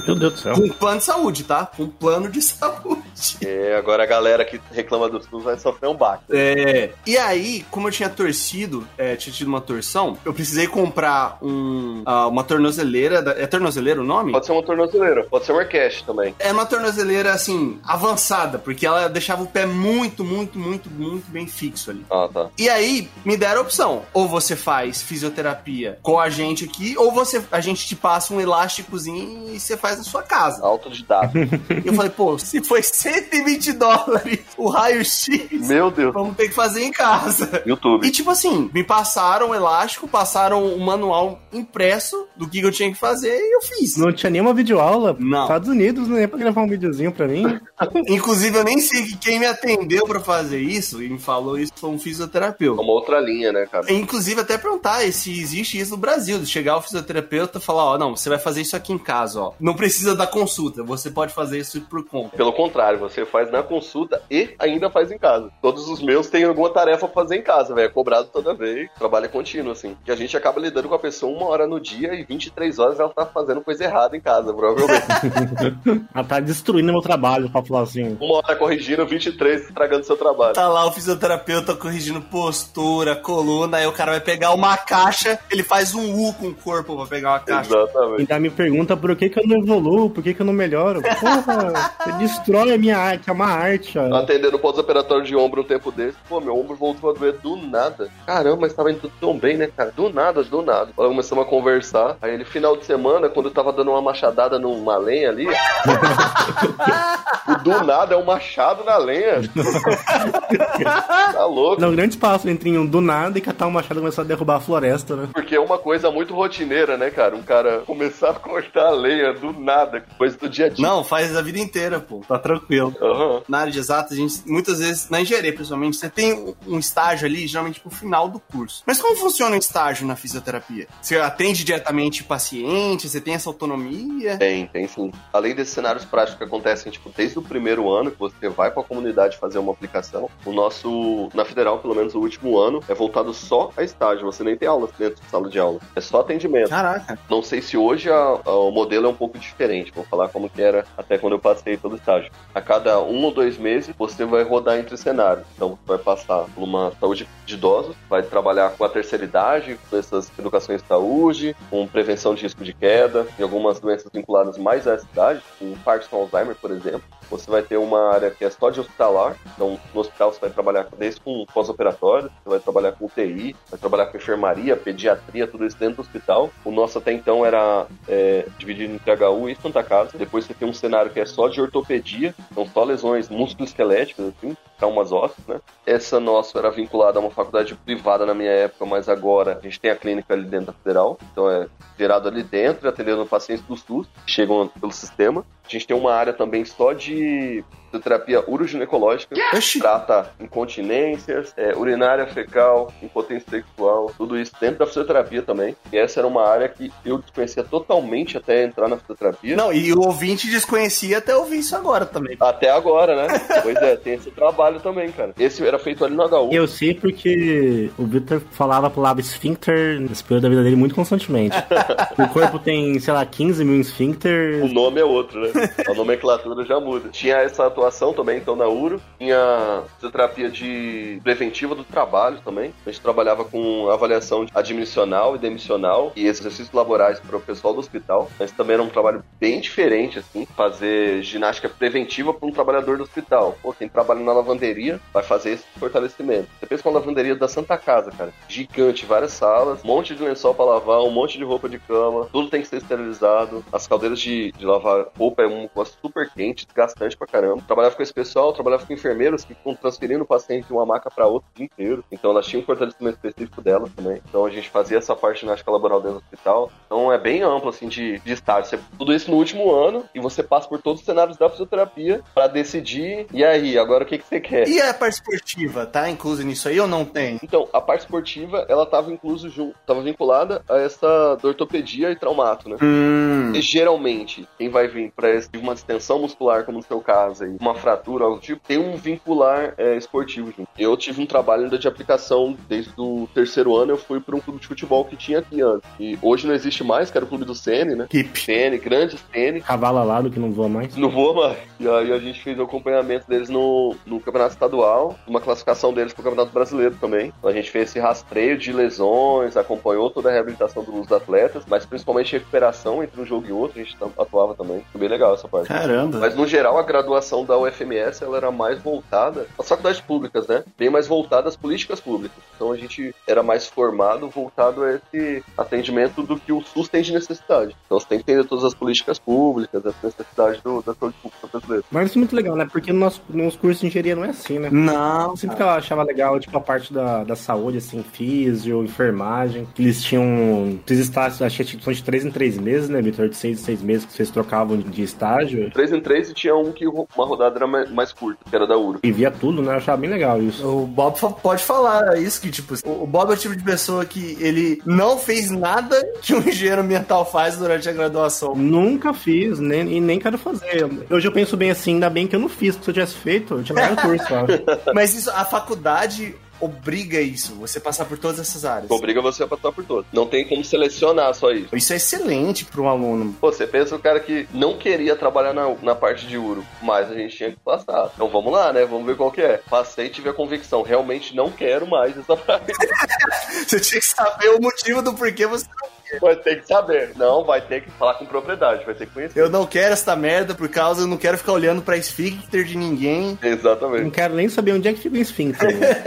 Meu Deus do céu. Com plano de saúde, tá? Com plano de saúde. É, agora a galera que reclama do SUS vai sofrer um baque. É. E aí, como eu tinha torcido, é, tinha tido uma torção, eu precisei comprar um, ah, uma tornozeleira. da- É tornozeleira o nome? Pode ser uma tornozeleira, pode ser um orquestra também. É uma tornozeleira, assim, avançada, porque ela deixava o pé muito, muito, muito, muito bem fixo ali. Ah, tá. E aí, me deram a opção. Ou você faz fisioterapia com a gente aqui, ou você a gente te passa um elásticozinho e você faz na sua casa. Autodidata. Eu falei, pô, se foi 120 dólares o raio-x, Meu Deus. vamos ter que fazer em casa. YouTube. E tipo assim, me passaram o elástico, passaram o manual impresso do que eu tinha que fazer e eu fiz. Não tinha nenhuma videoaula. Não. Estados Unidos, não é pra gravar um videozinho pra mim. Inclusive, eu nem sei que quem me atendeu pra fazer isso e me falou isso foi um fisioterapeuta. uma outra linha, né, cara? Inclusive, até perguntar se existe isso no Brasil, de chegar o fisioterapeuta e falar, ó, não, você vai fazer isso aqui em casa, ó. Não precisa da consulta, você pode fazer isso por conta. Pelo contrário, você faz na consulta e ainda faz em casa. Todos os meus têm alguma tarefa pra fazer em casa, velho. É cobrado toda vez. Trabalho é contínuo, assim. E a gente acaba lidando com a pessoa uma hora no dia e 23 horas ela tá fazendo coisa errada em casa, provavelmente. Ela tá destruindo meu trabalho, pra falar assim. uma hora corrigindo, 23 estragando seu trabalho. Tá lá o fisioterapeuta corrigindo postura, coluna, aí o cara vai pegar uma caixa, ele faz um U com o corpo pra pegar uma caixa. Exatamente. Ainda me pergunta por que, que eu não evoluo, por que, que eu não melhoro. Porra, você destrói a minha arte, é uma arte, ó. Atendendo pós-operatório de ombro um tempo desse. Pô, meu ombro voltou a doer do nada. Caramba, mas tava indo tudo tão bem, né, cara? Do nada, do nada. Aí começamos a conversar. Aí ele, final de semana, quando eu tava dando uma machadada numa lenha ali. o do nada é um machado na lenha. tá louco. Não, grande espaço entre um do nada e catar um machado e começar a derrubar a floresta, né? Porque é uma coisa muito rotineira, né, cara? Um cara começar a cortar a lenha do nada, coisa do dia a dia. Não, faz a vida inteira, pô. Tá tranquilo. Aham. Na área de exatas, a gente, muitas vezes, na engenharia principalmente, você tem um- estágio ali, geralmente pro final do curso. Mas como funciona o estágio na fisioterapia? Você atende diretamente o paciente, você tem essa autonomia? Tem, tem sim. Além desses cenários práticos que acontecem, tipo, desde o primeiro ano que você vai pra comunidade fazer uma aplicação, o nosso, na federal, pelo menos o último ano, é voltado só a estágio. Você nem tem aulas dentro de sala de aula. É só atendimento. Caraca. Não sei se hoje a- a- o modelo é um pouco diferente. Vou falar como que era até quando eu passei pelo estágio. A cada um ou dois meses, você vai rodar entre cenários. Então, vai passar por uma saúde de idosos, vai trabalhar com a terceira idade, com essas educações de saúde, com prevenção de risco de queda e algumas doenças vinculadas mais a essa idade, como Parkinson Alzheimer, por exemplo. Você vai ter uma área que é só de hospitalar. Então, no hospital você vai trabalhar desde com pós-operatório, você vai trabalhar com UTI, vai trabalhar com enfermaria, pediatria, tudo isso dentro do hospital. O nosso até então era é, dividido entre HU e Santa Casa. Depois você tem um cenário que é só de ortopedia, então só lesões musculoesqueléticas, assim, traumas ósseos, né? Essa nossa era vinculada a uma faculdade privada na minha época, mas agora a gente tem a clínica ali dentro da federal, então é gerado ali dentro, atendendo pacientes do SUS, que chegam pelo sistema. A gente tem uma área também só de fisioterapia uroginecológica, Oxi. trata incontinências, é, urinária fecal, impotência sexual, tudo isso dentro da fisioterapia também. E essa era uma área que eu desconhecia totalmente até entrar na fisioterapia. Não, e o ouvinte desconhecia até ouvir isso agora também. Até agora, né? pois é, tem esse trabalho também, cara. Esse era feito ali no HU. Eu sei porque o Victor falava a palavra esfíncter nesse período da vida dele muito constantemente. o corpo tem, sei lá, 15 mil O esfíncter. nome é outro, né? A nomenclatura já muda. Tinha essa atuação também, então, na URO. Tinha fisioterapia de preventiva do trabalho também. A gente trabalhava com avaliação admissional e demissional e exercícios laborais para o pessoal do hospital. Mas também era um trabalho bem diferente, assim, fazer ginástica preventiva para um trabalhador do hospital. Pô, quem trabalha na lavanderia vai fazer esse fortalecimento. Você pensa com a lavanderia da Santa Casa, cara. Gigante, várias salas, um monte de lençol para lavar, um monte de roupa de cama, tudo tem que ser esterilizado. As caldeiras de, de lavar roupa é um negócio super quente, desgastante pra caramba. Trabalhava com esse pessoal, trabalhava com enfermeiros que ficam transferindo o paciente de uma maca para outra o dia inteiro. Então elas tinham um fortalecimento específico delas também. Então a gente fazia essa parte de ginástica laboral dentro do hospital. Então é bem amplo, assim, de, de estágio. Você- tudo isso no último ano e você passa por todos os cenários da fisioterapia para decidir, e aí, agora o que, que você quer? E a parte esportiva, tá incluso nisso aí ou não tem? Então, a parte esportiva, ela tava incluso junto, tava vinculada a essa ortopedia e traumato, né? Hum. E geralmente, quem vai vir para uma distensão muscular, como no seu caso, aí, uma fratura, algo do tipo, tem um vincular é, esportivo junto. Eu tive um trabalho ainda de aplicação desde o terceiro ano, eu fui para um clube de futebol que tinha aqui antes. E hoje não existe mais, que era o clube do Sene, né? Hip. Sene, grande Sene. Cavalo alado que não voa mais. Não voa mais. E aí a gente fez o acompanhamento deles no, no campeonato estadual, uma classificação deles pro campeonato brasileiro também. A gente fez esse rastreio de lesões, acompanhou toda a reabilitação dos atletas, mas principalmente recuperação entre um jogo e outro, a gente atuava também. Foi bem legal essa parte. Caramba. Mas no geral a graduação da UFMS ela era mais voltada às faculdades públicas, né? Bem mais voltada às políticas públicas. Então a gente era mais formado, voltado a esse atendimento do que o SUS tem de necessidade. Então você tem que entender todas as políticas públicas, as necessidades do, da saúde pública brasileira. Mas isso é muito legal, né? Porque no nosso, nos cursos de engenharia não é assim, né? Não. Sempre que eu achava legal, tipo, a parte da, da saúde, assim, físio, enfermagem, que eles tinham. Esses estágios, acho que são de 3 em 3 meses, né, Vitor? De 6 em 6 meses que vocês trocavam de estágio. 3 em 3 e tinha um que uma rodada era mais, mais curta, que era da URO. E via tudo, né? Eu achava bem legal isso. O Bob pode falar isso, que tipo, o Bob é o tipo de pessoa que ele não fez nada que um engenheiro ambiental faz durante a graduação. Nunca fiz, nem, e nem quero fazer. Hoje eu penso bem assim, ainda bem que eu não fiz. Se eu tivesse feito, eu tinha ganhado o curso, acho. Mas isso, a faculdade obriga isso, você passar por todas essas áreas. Obriga você a passar por todos. Não tem como selecionar só isso. Isso é excelente para um aluno. Pô, você pensa o cara que não queria trabalhar na, na parte de Uro, mas a gente tinha que passar. Então vamos lá, né? Vamos ver qual que é. Passei e tive a convicção. Realmente não quero mais essa parte. Você tinha que saber o motivo do porquê você não vai ter que saber. Não, vai ter que falar com propriedade, vai ter que conhecer. Eu não quero essa merda por causa, eu não quero ficar olhando pra esfíncter de ninguém. Não Exatamente. quero nem saber onde é que fica o esfíncter. né?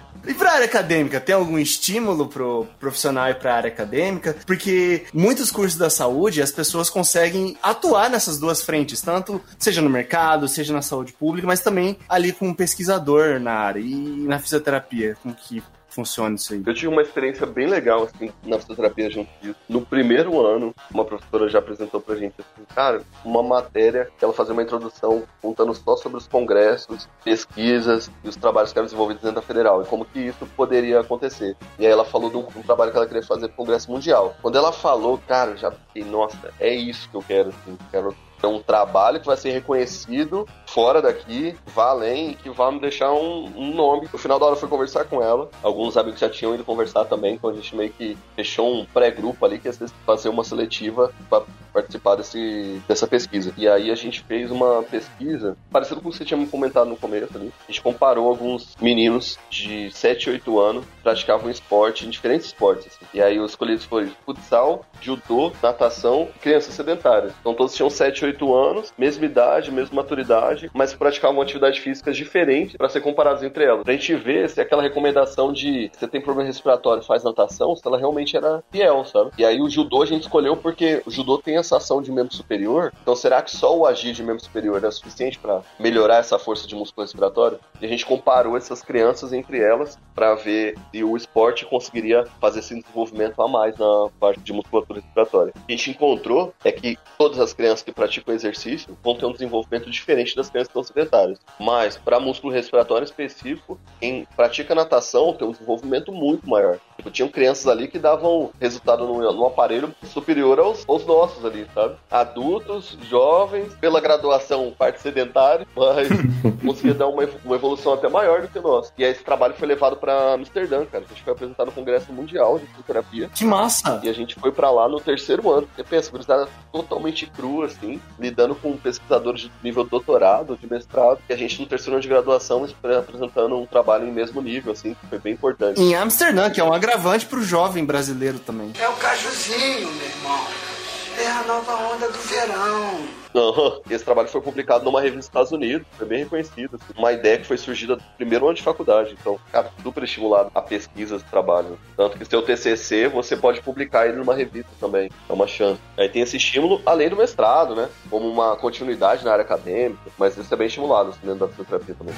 E pra área acadêmica, tem algum estímulo pro profissional e pra área acadêmica? Porque muitos cursos da saúde, as pessoas conseguem atuar nessas duas frentes, tanto seja no mercado, seja na saúde pública, mas também ali com um pesquisador na área e na fisioterapia, com que funciona isso aí. Eu tive uma experiência bem legal, assim, na fisioterapia junto disso. No primeiro ano, uma professora já apresentou pra gente, assim, cara, uma matéria que ela fazia uma introdução contando só sobre os congressos, pesquisas e os trabalhos que eram desenvolvidos dentro da federal e como que isso poderia acontecer. E aí ela falou de um, trabalho que ela queria fazer pro Congresso Mundial. Quando ela falou, cara, já fiquei, nossa, é isso que eu quero, assim, quero é um trabalho que vai ser reconhecido fora daqui, vá além, e que vai me deixar um, um nome. No final da hora eu fui conversar com ela. Alguns amigos já tinham ido conversar também, então a gente meio que fechou um pré-grupo ali que ia fazer uma seletiva para participar desse, dessa pesquisa. E aí a gente fez uma pesquisa, parecido com o que você tinha me comentado no começo ali. A gente comparou alguns meninos de 7, 8 anos praticavam esporte em diferentes esportes. assim. E aí os escolhidos foram futsal, judô, natação crianças sedentárias. Então todos tinham 7, 8 anos, mesma idade, mesma maturidade, mas praticavam atividades físicas diferentes para ser comparados entre elas. Pra gente ver se aquela recomendação de você tem problema respiratório, faz natação, se ela realmente era fiel, sabe? E aí o judô a gente escolheu porque o judô tem essa ação de membro superior, então será que só o agir de membro superior é suficiente para melhorar essa força de músculo respiratório? E a gente comparou essas crianças entre elas para ver se o esporte conseguiria fazer esse desenvolvimento a mais na parte de musculatura respiratória. O que a gente encontrou é que todas as crianças que praticam exercício vão ter um desenvolvimento diferente das crianças que estão sedentárias. Mas, para músculo respiratório específico, quem pratica natação tem um desenvolvimento muito maior. Tipo, tinham crianças ali que davam resultado no, no aparelho superior aos, aos nossos ali, sabe? Adultos, jovens, pela graduação, parte sedentária, mas conseguia dar uma, uma evolução até maior do que nosso. E aí esse trabalho foi levado para Amsterdã, cara. A gente foi apresentado no Congresso Mundial de Fisioterapia. Que massa! E a gente foi para lá no terceiro ano. Você pensa, gurizada totalmente crua, assim, lidando com pesquisadores de nível doutorado, de mestrado, e a gente no terceiro ano de graduação apresentando um trabalho em mesmo nível, assim, que foi bem importante. Em Amsterdã, que é um agravante pro jovem brasileiro também. É o cajuzinho, meu irmão. É a nova onda do verão. Esse trabalho foi publicado numa revista dos Estados Unidos, foi bem reconhecido. Assim. Uma ideia que foi surgida no primeiro ano de faculdade. Então, cara, super estimulado a pesquisa esse trabalho. Tanto que seu TCC, você pode publicar ele numa revista também. É uma chance. Aí tem esse estímulo, além do mestrado, né? Como uma continuidade na área acadêmica. Mas isso é bem estimulado assim, dentro da fisioterapia também.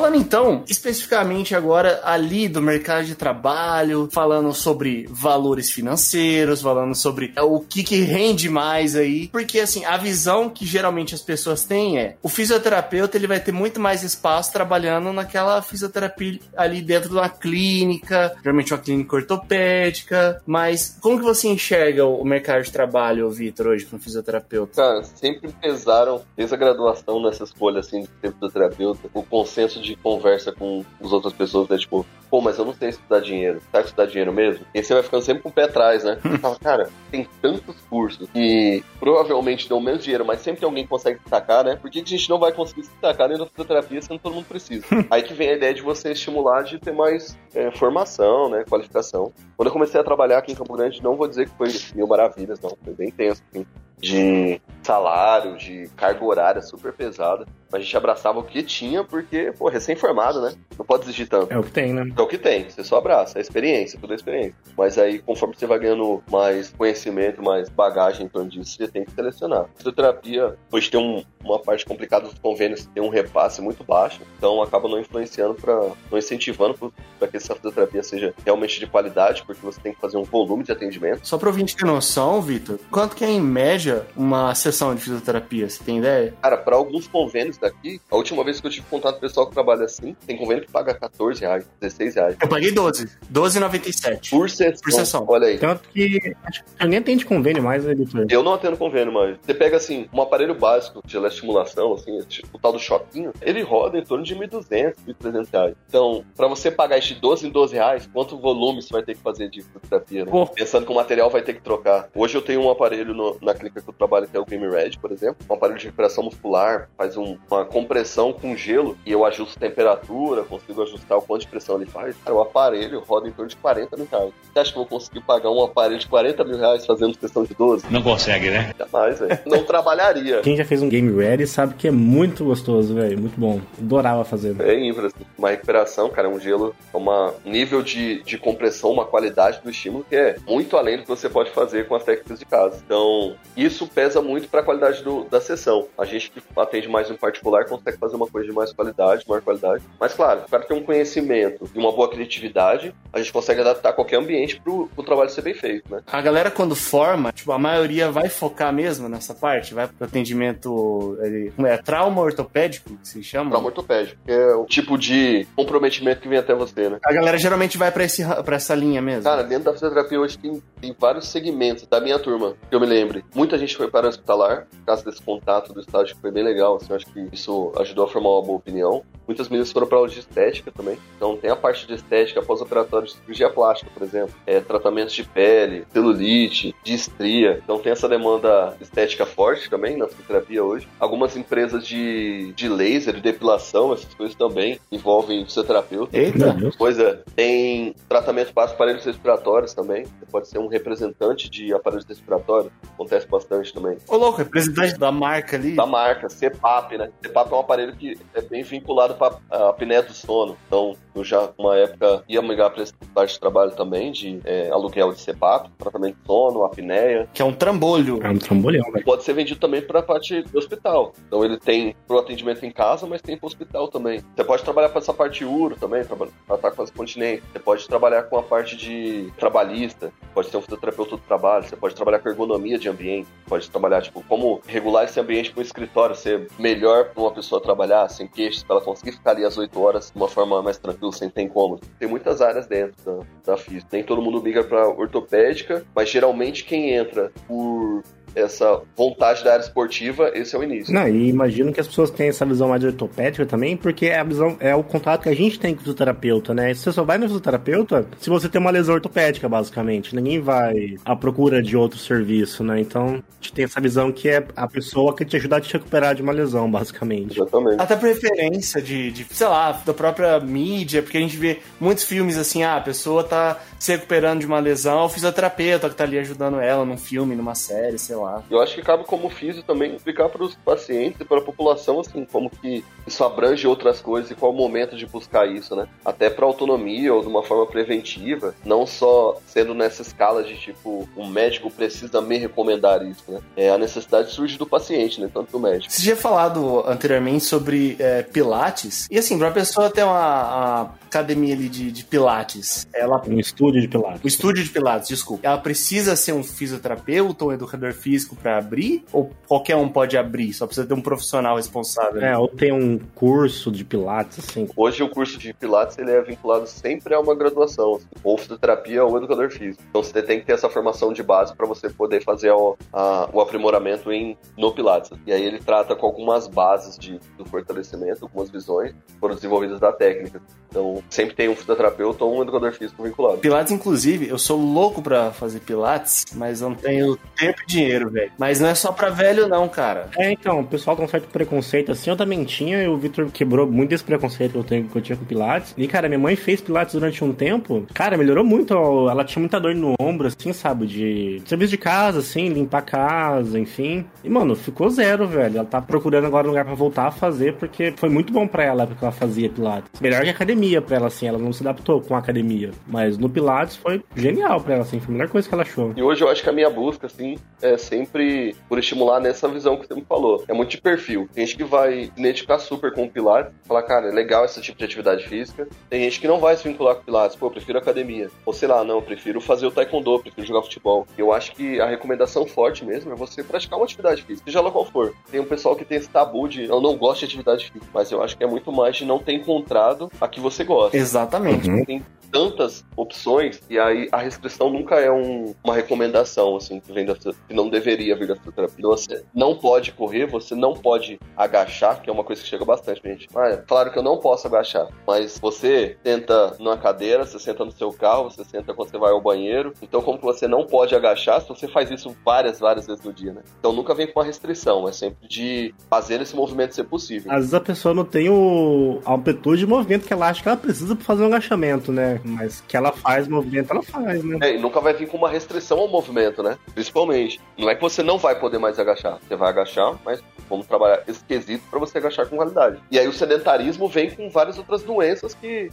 Falando então, especificamente agora ali do mercado de trabalho, falando sobre valores financeiros, falando sobre o que, que rende mais aí, porque assim, a visão que geralmente as pessoas têm é, o fisioterapeuta ele vai ter muito mais espaço trabalhando naquela fisioterapia ali dentro de uma clínica, geralmente uma clínica ortopédica, mas como que você enxerga o mercado de trabalho, Vitor, hoje como fisioterapeuta? Cara, sempre pesaram, desde a graduação nessa escolha assim de fisioterapeuta, o consenso de conversa com as outras pessoas, né? Tipo, pô, mas eu não sei estudar dinheiro. Sabe estudar dinheiro mesmo? E aí você vai ficando sempre com o pé atrás, né? Você fala, cara, tem tantos cursos que provavelmente dão menos dinheiro, mas sempre tem alguém que consegue destacar, né? Por que, que a gente não vai conseguir se destacar dentro da fisioterapia sendo todo mundo precisa? aí que vem a ideia de você estimular de ter mais é, formação, né? Qualificação. Quando eu comecei a trabalhar aqui em Campo Grande, não vou dizer que foi mil maravilhas, não. Foi bem tenso, assim de salário, de carga horária super pesada. A gente abraçava o que tinha, porque, pô, recém-formado, né? Não pode exigir tanto. É o que tem, né? É o que tem, você só abraça, é experiência, tudo é experiência. Mas aí, conforme você vai ganhando mais conhecimento, mais bagagem em torno disso, você tem que selecionar. Fisioterapia, hoje tem um, uma parte complicada dos convênios, tem um repasse muito baixo, então acaba não influenciando para não incentivando para que essa fisioterapia seja realmente de qualidade, porque você tem que fazer um volume de atendimento. Só para ouvinte ter noção, Vitor, quanto que é em média uma sessão de fisioterapia? Você tem ideia? Cara, para alguns convênios daqui, a última vez que eu tive contato com o pessoal que trabalha assim, tem convênio que paga 14 reais, 16 reais. Eu paguei 12. 12,97. Por sessão. Por sessão. Olha aí. Tanto que acho que eu nem atende convênio mais, né, Vitor? Eu não atendo convênio, mas você pega assim, um aparelho básico de estimulação, assim, o tal do choquinho, ele roda em torno de 1.200, 1.300 reais. Então, para você pagar isso de 12 em 12 reais, quanto volume você vai ter que fazer de fisioterapia, né? Pensando que o material vai ter que trocar. Hoje eu tenho um aparelho no- na clínica que eu trabalho, que é o Game Red, por exemplo, um aparelho de recuperação muscular, faz um- uma compressão com gelo e eu ajusto a temperatura, consigo ajustar o quanto de pressão ele faz. Cara, o aparelho roda em torno de 40 mil reais. Você acha que eu vou conseguir pagar um aparelho de 40 mil reais fazendo sessão de 12? Não consegue, né? Jamais, velho. Não trabalharia. Quem já fez um Game Ready sabe que é muito gostoso, velho. Muito bom. Adorava fazer. É infra, assim. Uma recuperação, cara, um gelo é uma- um nível de, de compressão, uma qualidade do estímulo que é muito além do que você pode fazer com as técnicas de casa. Então, isso pesa muito para a qualidade do- da sessão. A gente que atende mais em particular consegue fazer uma coisa de mais qualidade, maior qualidade. Mas, claro, para ter um conhecimento e uma boa criatividade, a gente consegue adaptar qualquer ambiente pro, pro trabalho ser bem feito, né? A galera, quando forma, tipo, a maioria vai focar mesmo nessa parte? Vai pro atendimento. como é? Trauma ortopédico, que se chama? Trauma ortopédico, que é o tipo de comprometimento que vem até você, né? A galera geralmente vai pra, esse, ra- pra essa linha mesmo. Cara, dentro da fisioterapia hoje tem, tem vários segmentos da minha turma, que eu me lembre. Muita gente foi para o hospitalar, por causa desse contato do estágio que foi bem legal, assim, acho que isso ajudou a formar uma boa opinião. Muitas meninas foram para aula de estética também. Então tem a parte de estética pós-operatória de cirurgia plástica, por exemplo. É, tratamentos de pele, celulite, de estria. Então tem essa demanda estética forte também na fisioterapia hoje. Algumas empresas de, de laser, de depilação, essas coisas também envolvem fisioterapeuta. Eita! Pois é, tem tratamento para aparelhos respiratórios também. Você pode ser um representante de aparelhos respiratórios, acontece bastante. Bastante também. Ô, louco, representante da marca ali. Da marca, CPAP, né? CPAP é um aparelho que é bem vinculado para a apneia do sono. Então, eu já, uma época, ia migrar para esse parte de trabalho também, de é, aluguel de CPAP, tratamento de sono, apneia. Que é um trambolho. É um trambolhão, velho. Pode ser vendido também para a parte do hospital. Então, ele tem pro atendimento em casa, mas tem pro hospital também. Você pode trabalhar com essa parte uro também, trabalhar tratar com as continências. Você pode trabalhar com a parte de trabalhista, pode ser um fisioterapeuta do trabalho, você pode trabalhar com ergonomia de ambiente, pode trabalhar, tipo, como regular esse ambiente para o escritório ser melhor para uma pessoa trabalhar, sem queixos, para ela conseguir ficar ali às 8 horas de uma forma mais tranquila, sem ter incômodo. Tem muitas áreas dentro da, da física. Nem todo mundo migra para ortopédica, mas geralmente quem entra por essa vontade da área esportiva, esse é o início. Não, e imagino que as pessoas têm essa visão mais ortopédica também, porque é a visão, é o contato que a gente tem com o fisioterapeuta, né? Você só vai no fisioterapeuta se você tem uma lesão ortopédica, basicamente. Ninguém vai à procura de outro serviço, né? Então, a gente tem essa visão que é a pessoa que te ajuda a te recuperar de uma lesão, basicamente. Exatamente. Até por referência de, de, sei lá, da própria mídia, porque a gente vê muitos filmes assim, ah, a pessoa tá se recuperando de uma lesão, é o fisioterapeuta que tá ali ajudando ela num filme, numa série, sei lá. Eu acho que cabe como físico também explicar para os pacientes e para a população, assim, como que isso abrange outras coisas e qual o momento de buscar isso, né? Até para autonomia ou de uma forma preventiva, não só sendo nessa escala de tipo, o médico precisa me recomendar isso, né? É, a necessidade surge do paciente, né? Tanto do médico. Você tinha falado anteriormente sobre é, Pilates, e assim, para a pessoa ter uma, uma academia ali de, de Pilates, ela Um estúdio de pilates. o estúdio de Pilates, desculpa. Ela precisa ser um fisioterapeuta ou um educador físico pra abrir? Ou qualquer um pode abrir? Só precisa ter um profissional responsável? É, ou tem um curso de pilates, assim. Hoje o curso de Pilates ele é vinculado sempre a uma graduação, assim, ou fisioterapia ou educador físico. Então você tem que ter essa formação de base para você poder fazer o, a- o aprimoramento em, no Pilates. E aí ele trata com algumas bases de, do fortalecimento, algumas visões foram desenvolvidas da técnica. Então sempre tem um fisioterapeuta ou um educador físico vinculado. Pilates, inclusive, eu sou louco pra fazer Pilates, mas eu não tenho tempo e dinheiro, velho. Mas não é só pra velho, não, cara. É, então, o pessoal tem um certo preconceito assim, eu também tinha, e o Victor quebrou muito esse preconceito que eu, tenho, que eu tinha com Pilates. E, cara, minha mãe fez Pilates durante um tempo, cara, melhorou muito, ela tinha muita dor no ombro, assim, sabe, de serviço de casa, assim, limpar a casa, enfim. E, mano, ficou zero, velho. Ela tá procurando agora um lugar pra voltar a fazer, porque foi muito bom pra ela, porque ela fazia Pilates. Melhor que academia pra ela, assim, ela não se adaptou com a academia. Mas no Pilates foi genial pra ela, assim, foi a melhor coisa que ela achou. E hoje eu acho que a minha busca, assim, é sempre por estimular nessa visão que você me falou. É muito de perfil. Tem gente que vai identificar super com o Pilates, falar, cara, é legal esse tipo de atividade física. Tem gente que não vai se vincular com o Pilates, pô, eu prefiro academia. Ou sei lá, não, eu prefiro fazer o taekwondo, prefiro jogar futebol. Eu acho que a recomendação forte mesmo é você praticar uma atividade física, seja ela qual for. Tem um pessoal que tem esse tabu de eu não gosto de atividade física, mas eu acho que é muito mais de não ter encontrado a que você gosta. Exatamente. Tem tantas opções e aí a restrição nunca é um- uma recomendação assim que vem da que não deveria vir da fisioterapia. Você não pode correr, você não pode agachar, que é uma coisa que chega bastante, gente. Ah, claro que eu não posso agachar, mas você senta numa cadeira, você senta no seu carro, você senta quando você vai ao banheiro. Então como que você não pode agachar se você faz isso várias, várias vezes no dia, né? Então nunca vem com uma restrição, é sempre de fazer esse movimento ser possível. Às vezes a pessoa não tem o a amplitude de movimento que ela acha que ela precisa pra fazer um agachamento, né? Mas que ela faz movimento, ela faz, né? É, e nunca vai vir com uma restrição ao movimento, né? Principalmente. Não é que você não vai poder mais agachar. Você vai agachar, mas vamos trabalhar esse quesito pra você agachar com qualidade. E aí o sedentarismo vem com várias outras doenças que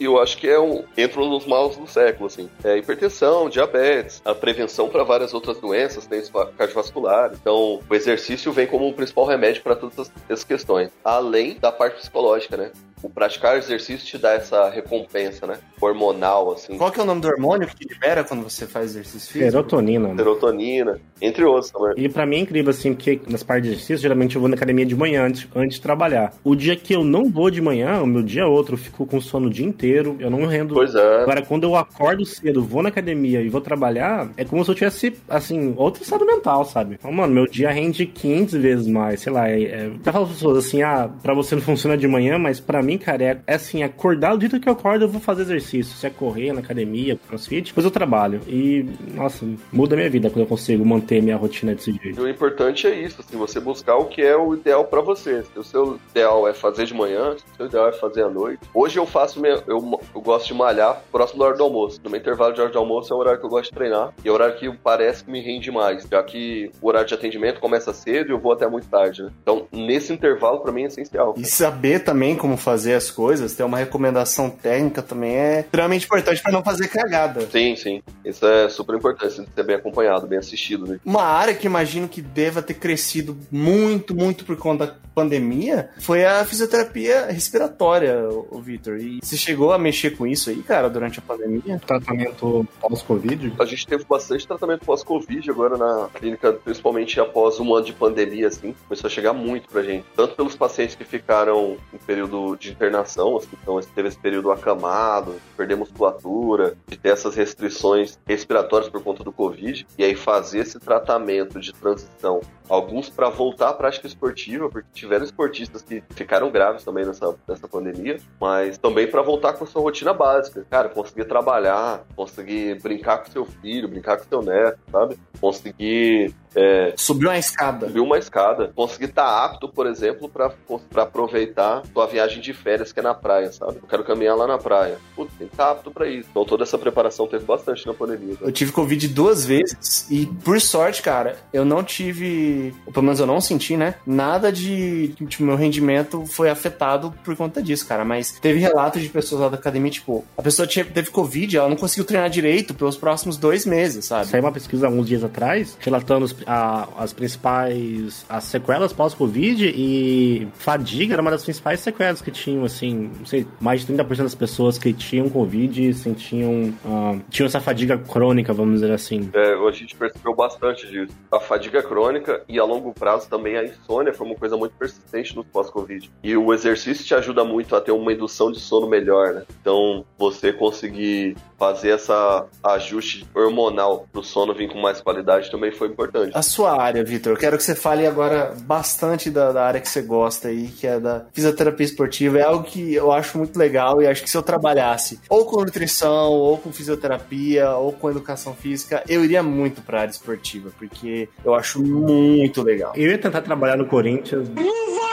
eu acho que é um, entram nos maus do século, assim. É hipertensão, diabetes, a prevenção para várias outras doenças, né, cardiovascular. Então, o exercício vem como um principal remédio para todas essas questões. Além da parte psicológica, né? O praticar exercício te dá essa recompensa, né? Hormonal, assim. Qual que é o nome do hormônio que libera quando você faz exercício físico? Serotonina. né? Serotonina, entre outros também. E pra mim é incrível, assim, porque nas partes de exercício, geralmente eu vou na academia de manhã antes, antes de trabalhar. O dia que eu não vou de manhã, o meu dia é outro, eu fico com sono o dia inteiro, eu não rendo. Pois é. Agora, quando eu acordo cedo, vou na academia e vou trabalhar, é como se eu tivesse, assim, outro estado mental, sabe? Então, mano, meu dia rende 500 vezes mais, sei lá. É, é... Eu falo para pessoas assim, ah, pra você não funciona de manhã, mas pra mim mim, cara, é, é assim, acordar o dia que eu acordo, eu vou fazer exercício. Se é correr na academia, crossfit, depois eu trabalho. E, nossa, muda a minha vida quando eu consigo manter minha rotina desse jeito. O importante é isso, assim, você buscar o que é o ideal para você. Se o seu ideal é fazer de manhã, se o seu ideal é fazer à noite. Hoje eu faço, minha, eu, eu gosto de malhar próximo da hora do almoço. No meu intervalo de hora de almoço é o horário que eu gosto de treinar e é o horário que parece que me rende mais, já que o horário de atendimento começa cedo e eu vou até muito tarde, né? Então, nesse intervalo, para mim, é essencial. E saber também como fazer as coisas, ter uma recomendação técnica também é extremamente importante para não fazer cagada. Sim, sim. Isso é super importante, ser bem acompanhado, bem assistido. Né? Uma área que imagino que deva ter crescido muito, muito por conta da pandemia foi a fisioterapia respiratória, o Vitor. E você chegou a mexer com isso aí, cara, durante a pandemia? Tratamento pós-Covid? A gente teve bastante tratamento pós-Covid agora na clínica, principalmente após um ano de pandemia, assim, começou a chegar muito pra gente. Tanto pelos pacientes que ficaram em período de internação, assim, então teve esse período acamado, perder musculatura, de ter essas restrições respiratórias por conta do Covid, e aí fazer esse tratamento de transição alguns para voltar à prática esportiva, porque tiveram esportistas que ficaram graves também nessa, nessa pandemia, mas também para voltar com a sua rotina básica. Cara, conseguir trabalhar, conseguir brincar com seu filho, brincar com seu neto, sabe? Conseguir é, subir uma escada. Subir uma escada. Conseguir estar tá apto, por exemplo, para aproveitar sua viagem de férias que é na praia, sabe? Eu quero caminhar lá na praia. Putz, tem que estar tá apto para isso. Então toda essa preparação teve bastante na pandemia. Eu tive Covid duas vezes e, por sorte, cara, eu não tive, ou pelo menos eu não senti, né? Nada de. Tipo, meu rendimento foi afetado por conta disso, cara. Mas teve relatos de pessoas lá da academia, tipo, a pessoa tinha, teve Covid, ela não conseguiu treinar direito pelos próximos dois meses, sabe? Saiu uma pesquisa alguns dias atrás, relatando os a, as principais as sequelas pós-Covid e fadiga era uma das principais sequelas que tinham, assim, não sei, mais de 30% das pessoas que tinham Covid sentiam, uh, tinham essa fadiga crônica, vamos dizer assim. É, a gente percebeu bastante disso. A fadiga crônica e a longo prazo também a insônia foi uma coisa muito persistente no pós-Covid. E o exercício te ajuda muito a ter uma indução de sono melhor, né? Então, você conseguir fazer essa ajuste hormonal pro sono vir com mais qualidade também foi importante. A sua área, Vitor, quero que você fale agora bastante da, da, área que você gosta aí, que é da fisioterapia esportiva. É algo que eu acho muito legal e acho que se eu trabalhasse ou com nutrição, ou com fisioterapia, ou com educação física, eu iria muito pra área esportiva, porque eu acho muito legal. Eu ia tentar trabalhar no Corinthians. Não vai!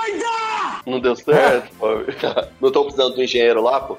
Não deu certo, pô. Não tô precisando do engenheiro lá, pô.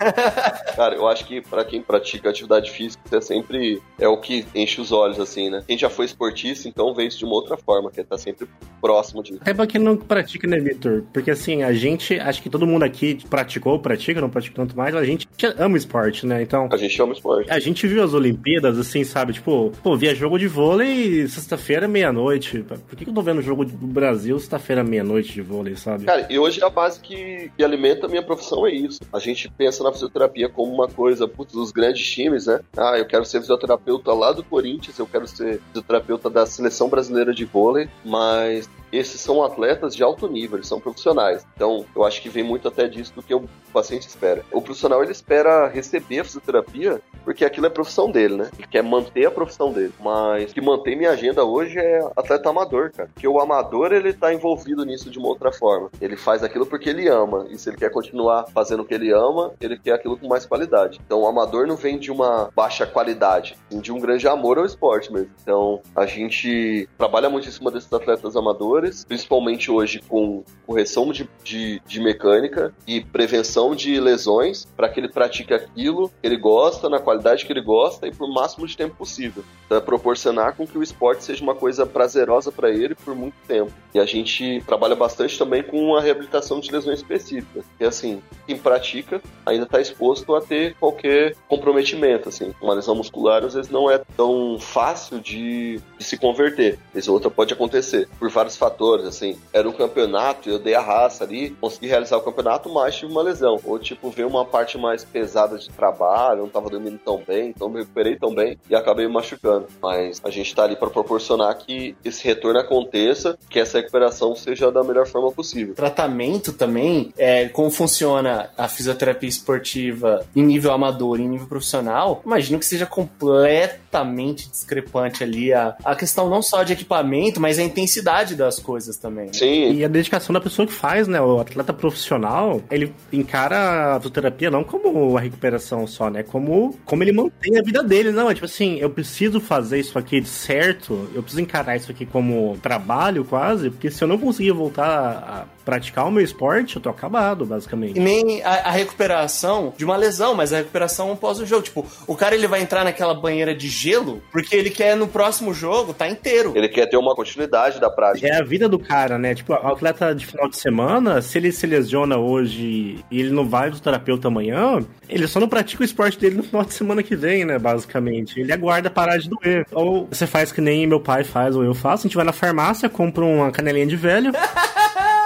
Cara, eu acho que para quem pratica atividade física, é sempre é o que enche os olhos, assim, né? Quem já foi esportista, então vê isso de uma outra forma, que é tá sempre próximo disso. É pra quem não pratica, né, Vitor? Porque assim, a gente, acho que todo mundo aqui praticou, pratica, não pratica tanto mais, a gente ama esporte, né? Então. A gente ama esporte. A gente viu as Olimpíadas, assim, sabe? Tipo, pô, via jogo de vôlei sexta-feira, meia-noite. Por que, que eu tô vendo jogo do Brasil sexta-feira, meia-noite de vôlei, sabe? Cara, e hoje a base que, que alimenta a minha profissão é isso. A gente pensa na fisioterapia como uma coisa, putz, dos grandes times, né? Ah, eu quero ser fisioterapeuta lá do Corinthians, eu quero ser fisioterapeuta da seleção brasileira de vôlei, mas esses são atletas de alto nível, eles são profissionais. Então, eu acho que vem muito até disso do que o paciente espera. O profissional, ele espera receber a fisioterapia porque aquilo é profissão dele, né? Ele quer manter a profissão dele. Mas o que mantém minha agenda hoje é atleta amador, cara. Porque o amador, ele tá envolvido nisso de uma outra forma. Ele faz aquilo porque ele ama. E se ele quer continuar fazendo o que ele ama, ele quer aquilo com mais qualidade. Então, o amador não vem de uma baixa qualidade, de um grande amor ao esporte mesmo. Então, a gente trabalha muito em cima desses atletas amadores principalmente hoje com correção de, de, de mecânica e prevenção de lesões, para que ele pratique aquilo que ele gosta, na qualidade que ele gosta e por máximo de tempo possível. Para proporcionar com que o esporte seja uma coisa prazerosa para ele por muito tempo. E a gente trabalha bastante também com a reabilitação de lesões específicas. E assim, quem pratica ainda está exposto a ter qualquer comprometimento. Assim, uma lesão muscular às vezes não é tão fácil de, de se converter. Esse outra pode acontecer por vários fatores, assim. Era um campeonato, eu dei a raça ali, consegui realizar o campeonato, mas tive uma lesão. Ou, tipo, veio uma parte mais pesada de trabalho, não tava dormindo tão bem, então me recuperei tão bem e acabei me machucando. Mas a gente tá ali para proporcionar que esse retorno aconteça, que essa recuperação seja da melhor forma possível. Tratamento também, é, como funciona? a fisioterapia esportiva em nível amador e em nível profissional, imagino que seja completamente discrepante ali a, a questão não só de equipamento, mas a intensidade das coisas também. Sim. E a dedicação da pessoa que faz, né? O atleta profissional, ele encara a fisioterapia não como a recuperação só, né? Como, como ele mantém a vida dele. Não, é tipo assim, eu preciso fazer isso aqui certo, eu preciso encarar isso aqui como trabalho quase, porque se eu não conseguir voltar a praticar o meu esporte, eu tô acabado, basicamente. E nem a, a recuperação de uma lesão, mas a recuperação após o jogo. Tipo, o cara ele vai entrar naquela banheira de gelo porque ele quer no próximo jogo tá inteiro. Ele quer ter uma continuidade da prática. É a vida do cara, né? Tipo, o atleta de final de semana, se ele se lesiona hoje e ele não vai do terapeuta amanhã, ele só não pratica o esporte dele no final de semana que vem, né? Basicamente. Ele aguarda parar de doer. Ou você faz que nem meu pai faz ou eu faço, a gente vai na farmácia, compra uma canelinha de velho.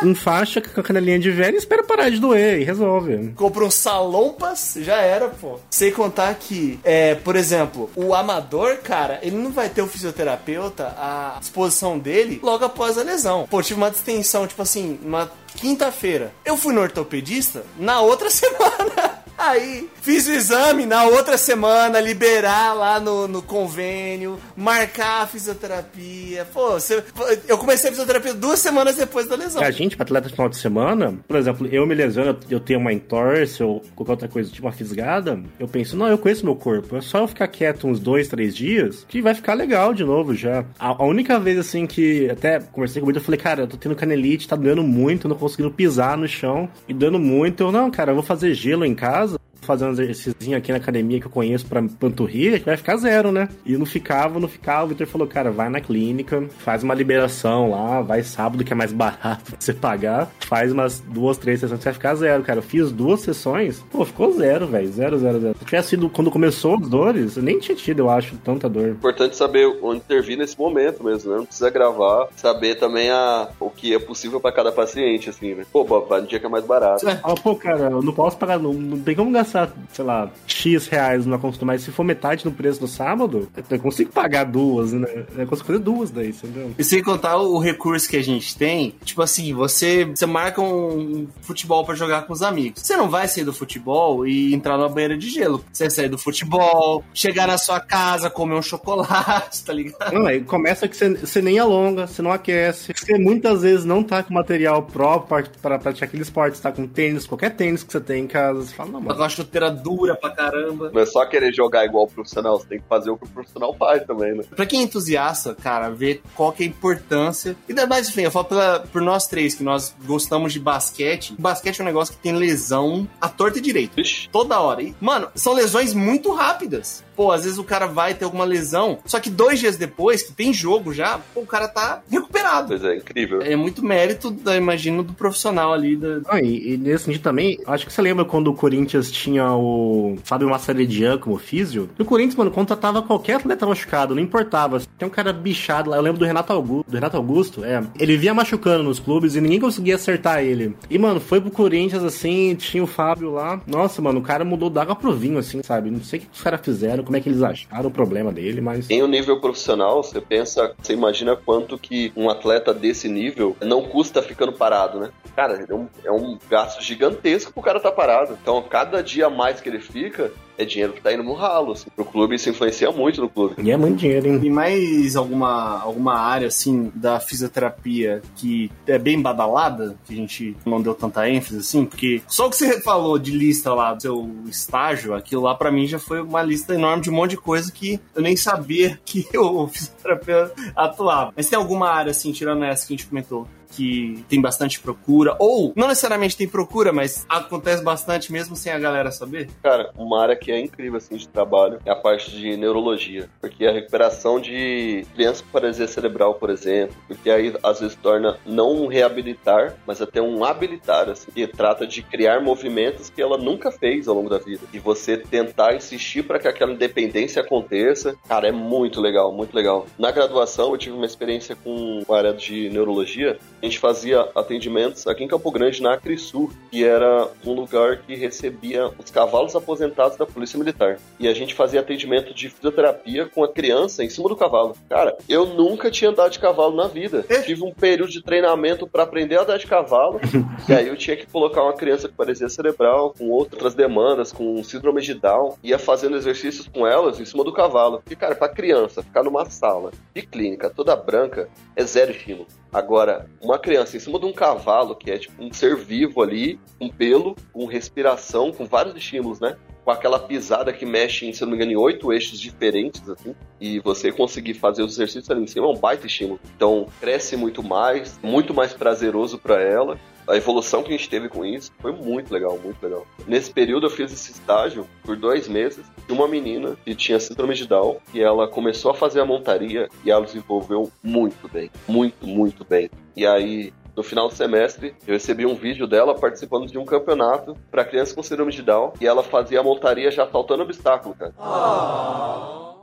enfaixa com a canelinha de velho e espera parar de doer e resolve. Compra um salompas, já era, pô. Sem contar que, é, por exemplo, o amador, cara, ele não vai ter o fisioterapeuta à disposição dele logo após a lesão. Pô, tive uma distensão, tipo assim, uma quinta-feira. Eu fui no ortopedista na outra semana. Aí, fiz o exame na outra semana, liberar lá no, no convênio, marcar a fisioterapia. Pô, você, eu comecei a fisioterapia duas semanas depois da lesão. A gente, para atleta de final de semana, por exemplo, eu me lesiono, eu tenho uma entorse ou qualquer outra coisa, tipo uma fisgada, eu penso, não, eu conheço meu corpo, é só eu ficar quieto uns dois, três dias que vai ficar legal de novo já. A, a única vez, assim, que até conversei com o eu falei, cara, eu tô tendo canelite, tá doendo muito, não conseguindo pisar no chão e dando muito. Eu, não, cara, eu vou fazer gelo em casa fazer um exercício aqui na academia que eu conheço pra panturrilha, que vai ficar zero, né? E não ficava, não ficava. O Victor falou, cara, vai na clínica, faz uma liberação lá, vai sábado, que é mais barato pra você pagar, faz umas duas, três sessões que vai ficar zero, cara. Eu fiz duas sessões, pô, ficou zero, velho. Zero, zero, zero. Se tivesse sido quando começou as dores, eu nem tinha tido, eu acho, tanta dor. Importante saber onde intervir nesse momento mesmo, né? Não precisa gravar, saber também a, o que é possível pra cada paciente, assim, né? Pô, vai no dia que é mais barato. Ah, pô, cara, eu não posso pagar, não, não tem como gastar gastar, sei lá, X reais numa consulta, mas se for metade no preço do sábado, eu consigo pagar duas, né? Eu consigo fazer duas daí, entendeu? E sem contar o recurso que a gente tem, tipo assim, você, você marca um futebol para jogar com os amigos. Você não vai sair do futebol e entrar numa banheira de gelo. Você vai sair do futebol, chegar na sua casa, comer um chocolate, tá ligado? Não, aí começa que você, você nem alonga, você não aquece. Você muitas vezes não tá com material próprio para praticar aquele esporte, você tá com tênis, qualquer tênis que você tem em casa. Você fala, não, mano. Tá chuteira dura pra caramba. Não é só querer jogar igual o profissional, você tem que fazer o que o profissional faz também, né? Pra quem é entusiasta, cara, ver qual que é a importância. E ainda mais, enfim, eu falo pela, por nós três, que nós gostamos de basquete. Basquete é um negócio que tem lesão à torta e direito. Ixi. Toda hora. E, mano, são lesões muito rápidas. Pô, às vezes o cara vai ter alguma lesão, só que dois dias depois, que tem jogo já, pô, o cara tá recuperado. Pois é, incrível. É muito mérito, da, imagino, do profissional ali. Da... Ah, e, e nesse sentido também, acho que você lembra quando o Corinthians tinha o Fábio Massaredian como físio? E o Corinthians, mano, contratava qualquer atleta machucado, não importava. Tem um cara bichado lá, eu lembro do Renato Augusto, do Renato Augusto, é. Ele via machucando nos clubes e ninguém conseguia acertar ele. E, mano, foi pro Corinthians, assim, tinha o Fábio lá. Nossa, mano, o cara mudou d'água pro vinho, assim, sabe? Não sei o que os caras fizeram, como é que eles acharam o problema dele, mas... Em um nível profissional, você pensa, você imagina quanto que um atleta desse nível não custa ficando parado, né? Cara, é um, é um gasto gigantesco pro cara tá parado. Então, cada dia mais que ele fica, é dinheiro que tá indo no ralo. Assim. Pro clube isso influencia muito no clube. E é muito dinheiro, hein? E mais alguma, alguma área, assim, da fisioterapia que é bem badalada, que a gente não deu tanta ênfase, assim, porque só o que você falou de lista lá do seu estágio, aquilo lá para mim já foi uma lista enorme de um monte de coisa que eu nem sabia que o fisioterapeuta atuava. Mas tem alguma área, assim, tirando essa que a gente comentou, que tem bastante procura, ou não necessariamente tem procura, mas acontece bastante mesmo sem a galera saber? Cara, uma área que é incrível assim de trabalho é a parte de neurologia, porque a recuperação de criança com paralisia cerebral, por exemplo, porque aí às vezes torna não um reabilitar, mas até um habilitar, assim, que trata de criar movimentos que ela nunca fez ao longo da vida. E você tentar insistir para que aquela independência aconteça, cara, é muito legal, muito legal. Na graduação eu tive uma experiência com a área de neurologia a gente fazia atendimentos aqui em Campo Grande, na Acrisul, que era um lugar que recebia os cavalos aposentados da Polícia Militar. E a gente fazia atendimento de fisioterapia com a criança em cima do cavalo. Cara, eu nunca tinha andado de cavalo na vida. Tive um período de treinamento para aprender a andar de cavalo, e aí eu tinha que colocar uma criança com parecia cerebral, com outras demandas, com síndrome de Down, ia fazendo exercícios com elas em cima do cavalo. Porque, cara, pra criança ficar numa sala de clínica toda branca é zero estímulo. Agora, uma criança em cima de um cavalo, que é tipo um ser vivo ali, com pelo, com respiração, com vários estímulos, né? Com aquela pisada que mexe em, se não me engano, em oito eixos diferentes, assim, e você conseguir fazer os exercícios ali em cima é um baita estímulo. Então, cresce muito mais, muito mais prazeroso para ela. A evolução que a gente teve com isso foi muito legal, muito legal. Nesse período eu fiz esse estágio por dois meses de uma menina que tinha síndrome de Down e ela começou a fazer a montaria e ela desenvolveu muito bem, muito, muito bem. E aí no final do semestre, eu recebi um vídeo dela participando de um campeonato para crianças com síndrome de Down e ela fazia a montaria já saltando obstáculo, cara.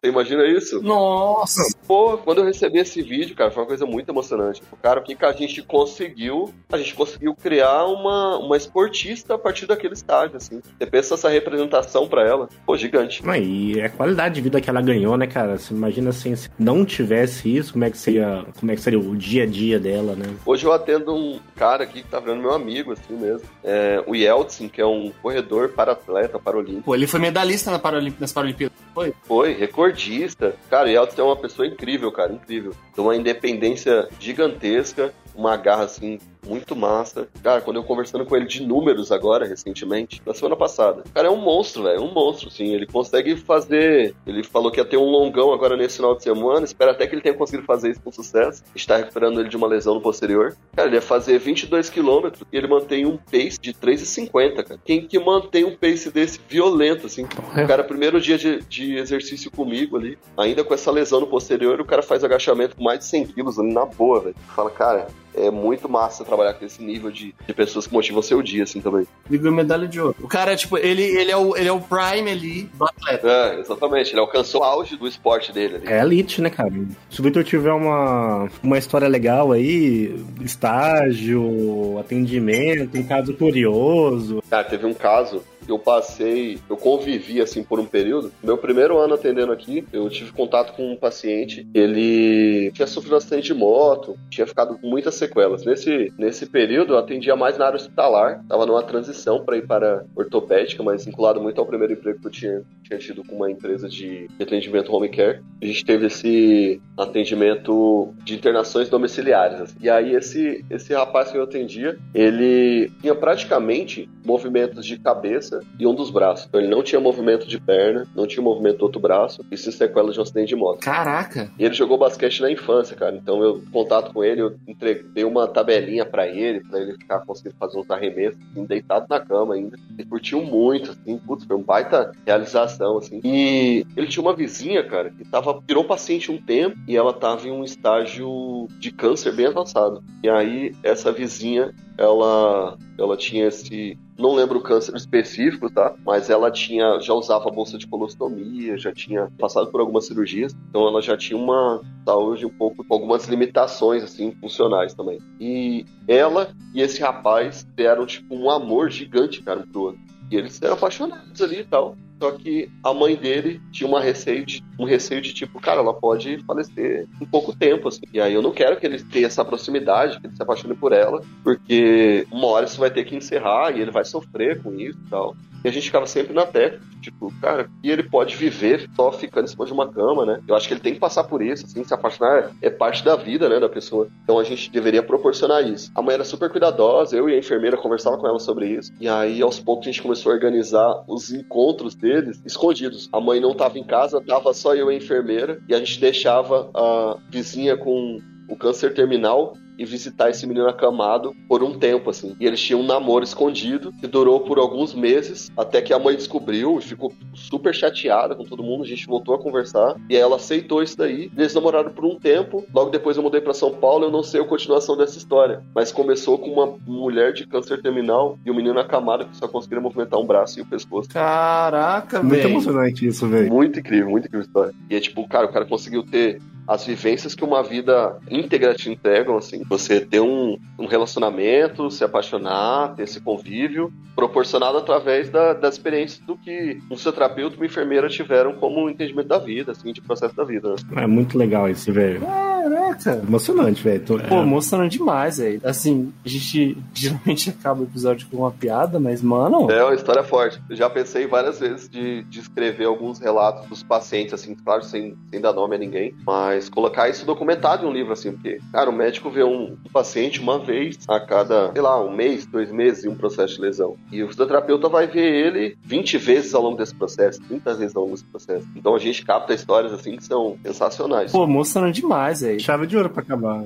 Você imagina isso? Nossa! Pô, quando eu recebi esse vídeo, cara, foi uma coisa muito emocionante. Cara, o que, que a gente conseguiu? A gente conseguiu criar uma, uma esportista a partir daquele estágio, assim. Você pensa essa representação para ela, pô, gigante. Não, e é a qualidade de vida que ela ganhou, né, cara? Você imagina assim, se não tivesse isso, como é que seria, como é que seria o dia a dia dela, né? Hoje eu atendo um cara aqui que tá virando meu amigo, assim mesmo. É, o Yeltsin, que é um corredor para atleta paralímpico. Pô, ele foi medalhista na Paralimp nas Paralimpíadas. Foi? Foi, recordista. Cara, o Yeltsin é uma pessoa incrível, cara, incrível. Tem uma independência gigantesca, uma garra, assim, muito massa. Cara, quando eu conversando com ele de números agora, recentemente, na semana passada. O cara é um monstro, velho. Um monstro, sim. Ele consegue fazer. Ele falou que ia ter um longão agora nesse final de semana. Espera até que ele tenha conseguido fazer isso com sucesso. Está recuperando ele de uma lesão no posterior. Cara, ele ia fazer 22 quilômetros e ele mantém um pace de 3,50, cara. Quem que mantém um pace desse violento, assim? O cara, primeiro dia de, de exercício comigo ali, ainda com essa lesão no posterior, o cara faz agachamento com mais de 100 quilos ali na boa, velho. Fala, cara, é muito massa trabalhar com esse nível de, de pessoas que motivam seu dia, assim, também. Ele ganhou medalha de ouro. O cara, tipo, ele, ele, é, o, ele é o prime ali do atleta. É, exatamente. Ele alcançou o auge do esporte dele ali. É elite, né, cara? Se o Victor tiver uma, uma história legal aí, estágio, atendimento, um caso curioso. Cara, teve um caso eu passei, eu convivi assim por um período. Meu primeiro ano atendendo aqui, eu tive contato com um paciente, ele tinha sofrido um acidente de moto, tinha ficado com muitas sequelas. Nesse, nesse período eu atendia mais na área hospitalar, tava numa transição para ir para ortopédica, mas vinculado muito ao primeiro emprego que eu tinha, tinha tido com uma empresa de atendimento home care. A gente teve esse atendimento de internações domiciliares. assim. E aí esse, esse rapaz que eu atendia, ele tinha praticamente movimentos de cabeça e um dos braços. Então ele não tinha movimento de perna, não tinha movimento do outro braço, e se sequela de um acidente de moto. Caraca! E ele jogou basquete na infância, cara. Então eu, em contato com ele, eu entreguei uma tabelinha pra ele, pra ele ficar conseguindo fazer uns arremessos, assim, deitado na cama ainda. Ele curtiu muito, assim, putz, foi um baita realização, assim. E ele tinha uma vizinha, cara, que tava, virou paciente um tempo e ela tava em um estágio de câncer bem avançado. E aí, essa vizinha, ela, ela tinha esse não lembro o câncer específico, tá? Mas ela tinha, já usava bolsa de colostomia, já tinha passado por algumas cirurgias, então ela já tinha uma saúde um pouco com algumas limitações assim funcionais também. E ela e esse rapaz deram tipo um amor gigante, cara, um pro outro. E eles eram apaixonados ali e tal. Só que a mãe dele tinha uma receio de, um receio de tipo, cara, ela pode falecer em pouco tempo, assim. E aí eu não quero que ele tenha essa proximidade, que ele se apaixone por ela, porque uma hora isso vai ter que encerrar e ele vai sofrer com isso e tal. E a gente ficava sempre na tecla, tipo, cara, e ele pode viver só ficando em cima de uma cama, né? Eu acho que ele tem que passar por isso, assim, se apaixonar é parte da vida, né, da pessoa. Então a gente deveria proporcionar isso. A mãe era super cuidadosa, eu e a enfermeira conversava com ela sobre isso. E aí, aos poucos, a gente começou a organizar os encontros deles escondidos. A mãe não tava em casa, tava só eu e a enfermeira, e a gente deixava a vizinha com o câncer terminal e visitar esse menino acamado por um tempo, assim. E eles tinham um namoro escondido que durou por alguns meses, até que a mãe descobriu e ficou super chateada com todo mundo. A gente voltou a conversar e aí ela aceitou isso daí. Eles namoraram por um tempo. Logo depois eu mudei para São Paulo. Eu não sei a continuação dessa história, mas começou com uma mulher de câncer terminal e um menino acamado que só conseguia movimentar um braço e o pescoço. Caraca, Muito velho. emocionante isso, velho. Muito incrível, muito incrível a história. E é tipo, cara, o cara conseguiu ter as vivências que uma vida íntegra te entregam, assim. Você ter um, um relacionamento, se apaixonar, ter esse convívio, proporcionado através da, das experiências do que um fisioterapeuta e uma enfermeira tiveram como entendimento da vida, assim, de processo da vida. Né? É muito legal esse, velho. Caraca. Emocionante, velho. Tô- Pô, é. emocionante demais, velho. Assim, a gente geralmente acaba o episódio com uma piada, mas, mano. É uma história forte. Eu já pensei várias vezes de, de escrever alguns relatos dos pacientes, assim, claro, sem, sem dar nome a ninguém, mas colocar isso documentado em um livro, assim, porque, cara, o médico vê um, um paciente uma vez a cada, sei lá, um mês, dois meses em um processo de lesão. E o fisioterapeuta vai ver ele 20 vezes ao longo desse processo, 30 vezes ao longo desse processo. Então a gente capta histórias, assim, que são sensacionais. Pô, emocionante demais, velho. Chave de ouro pra acabar.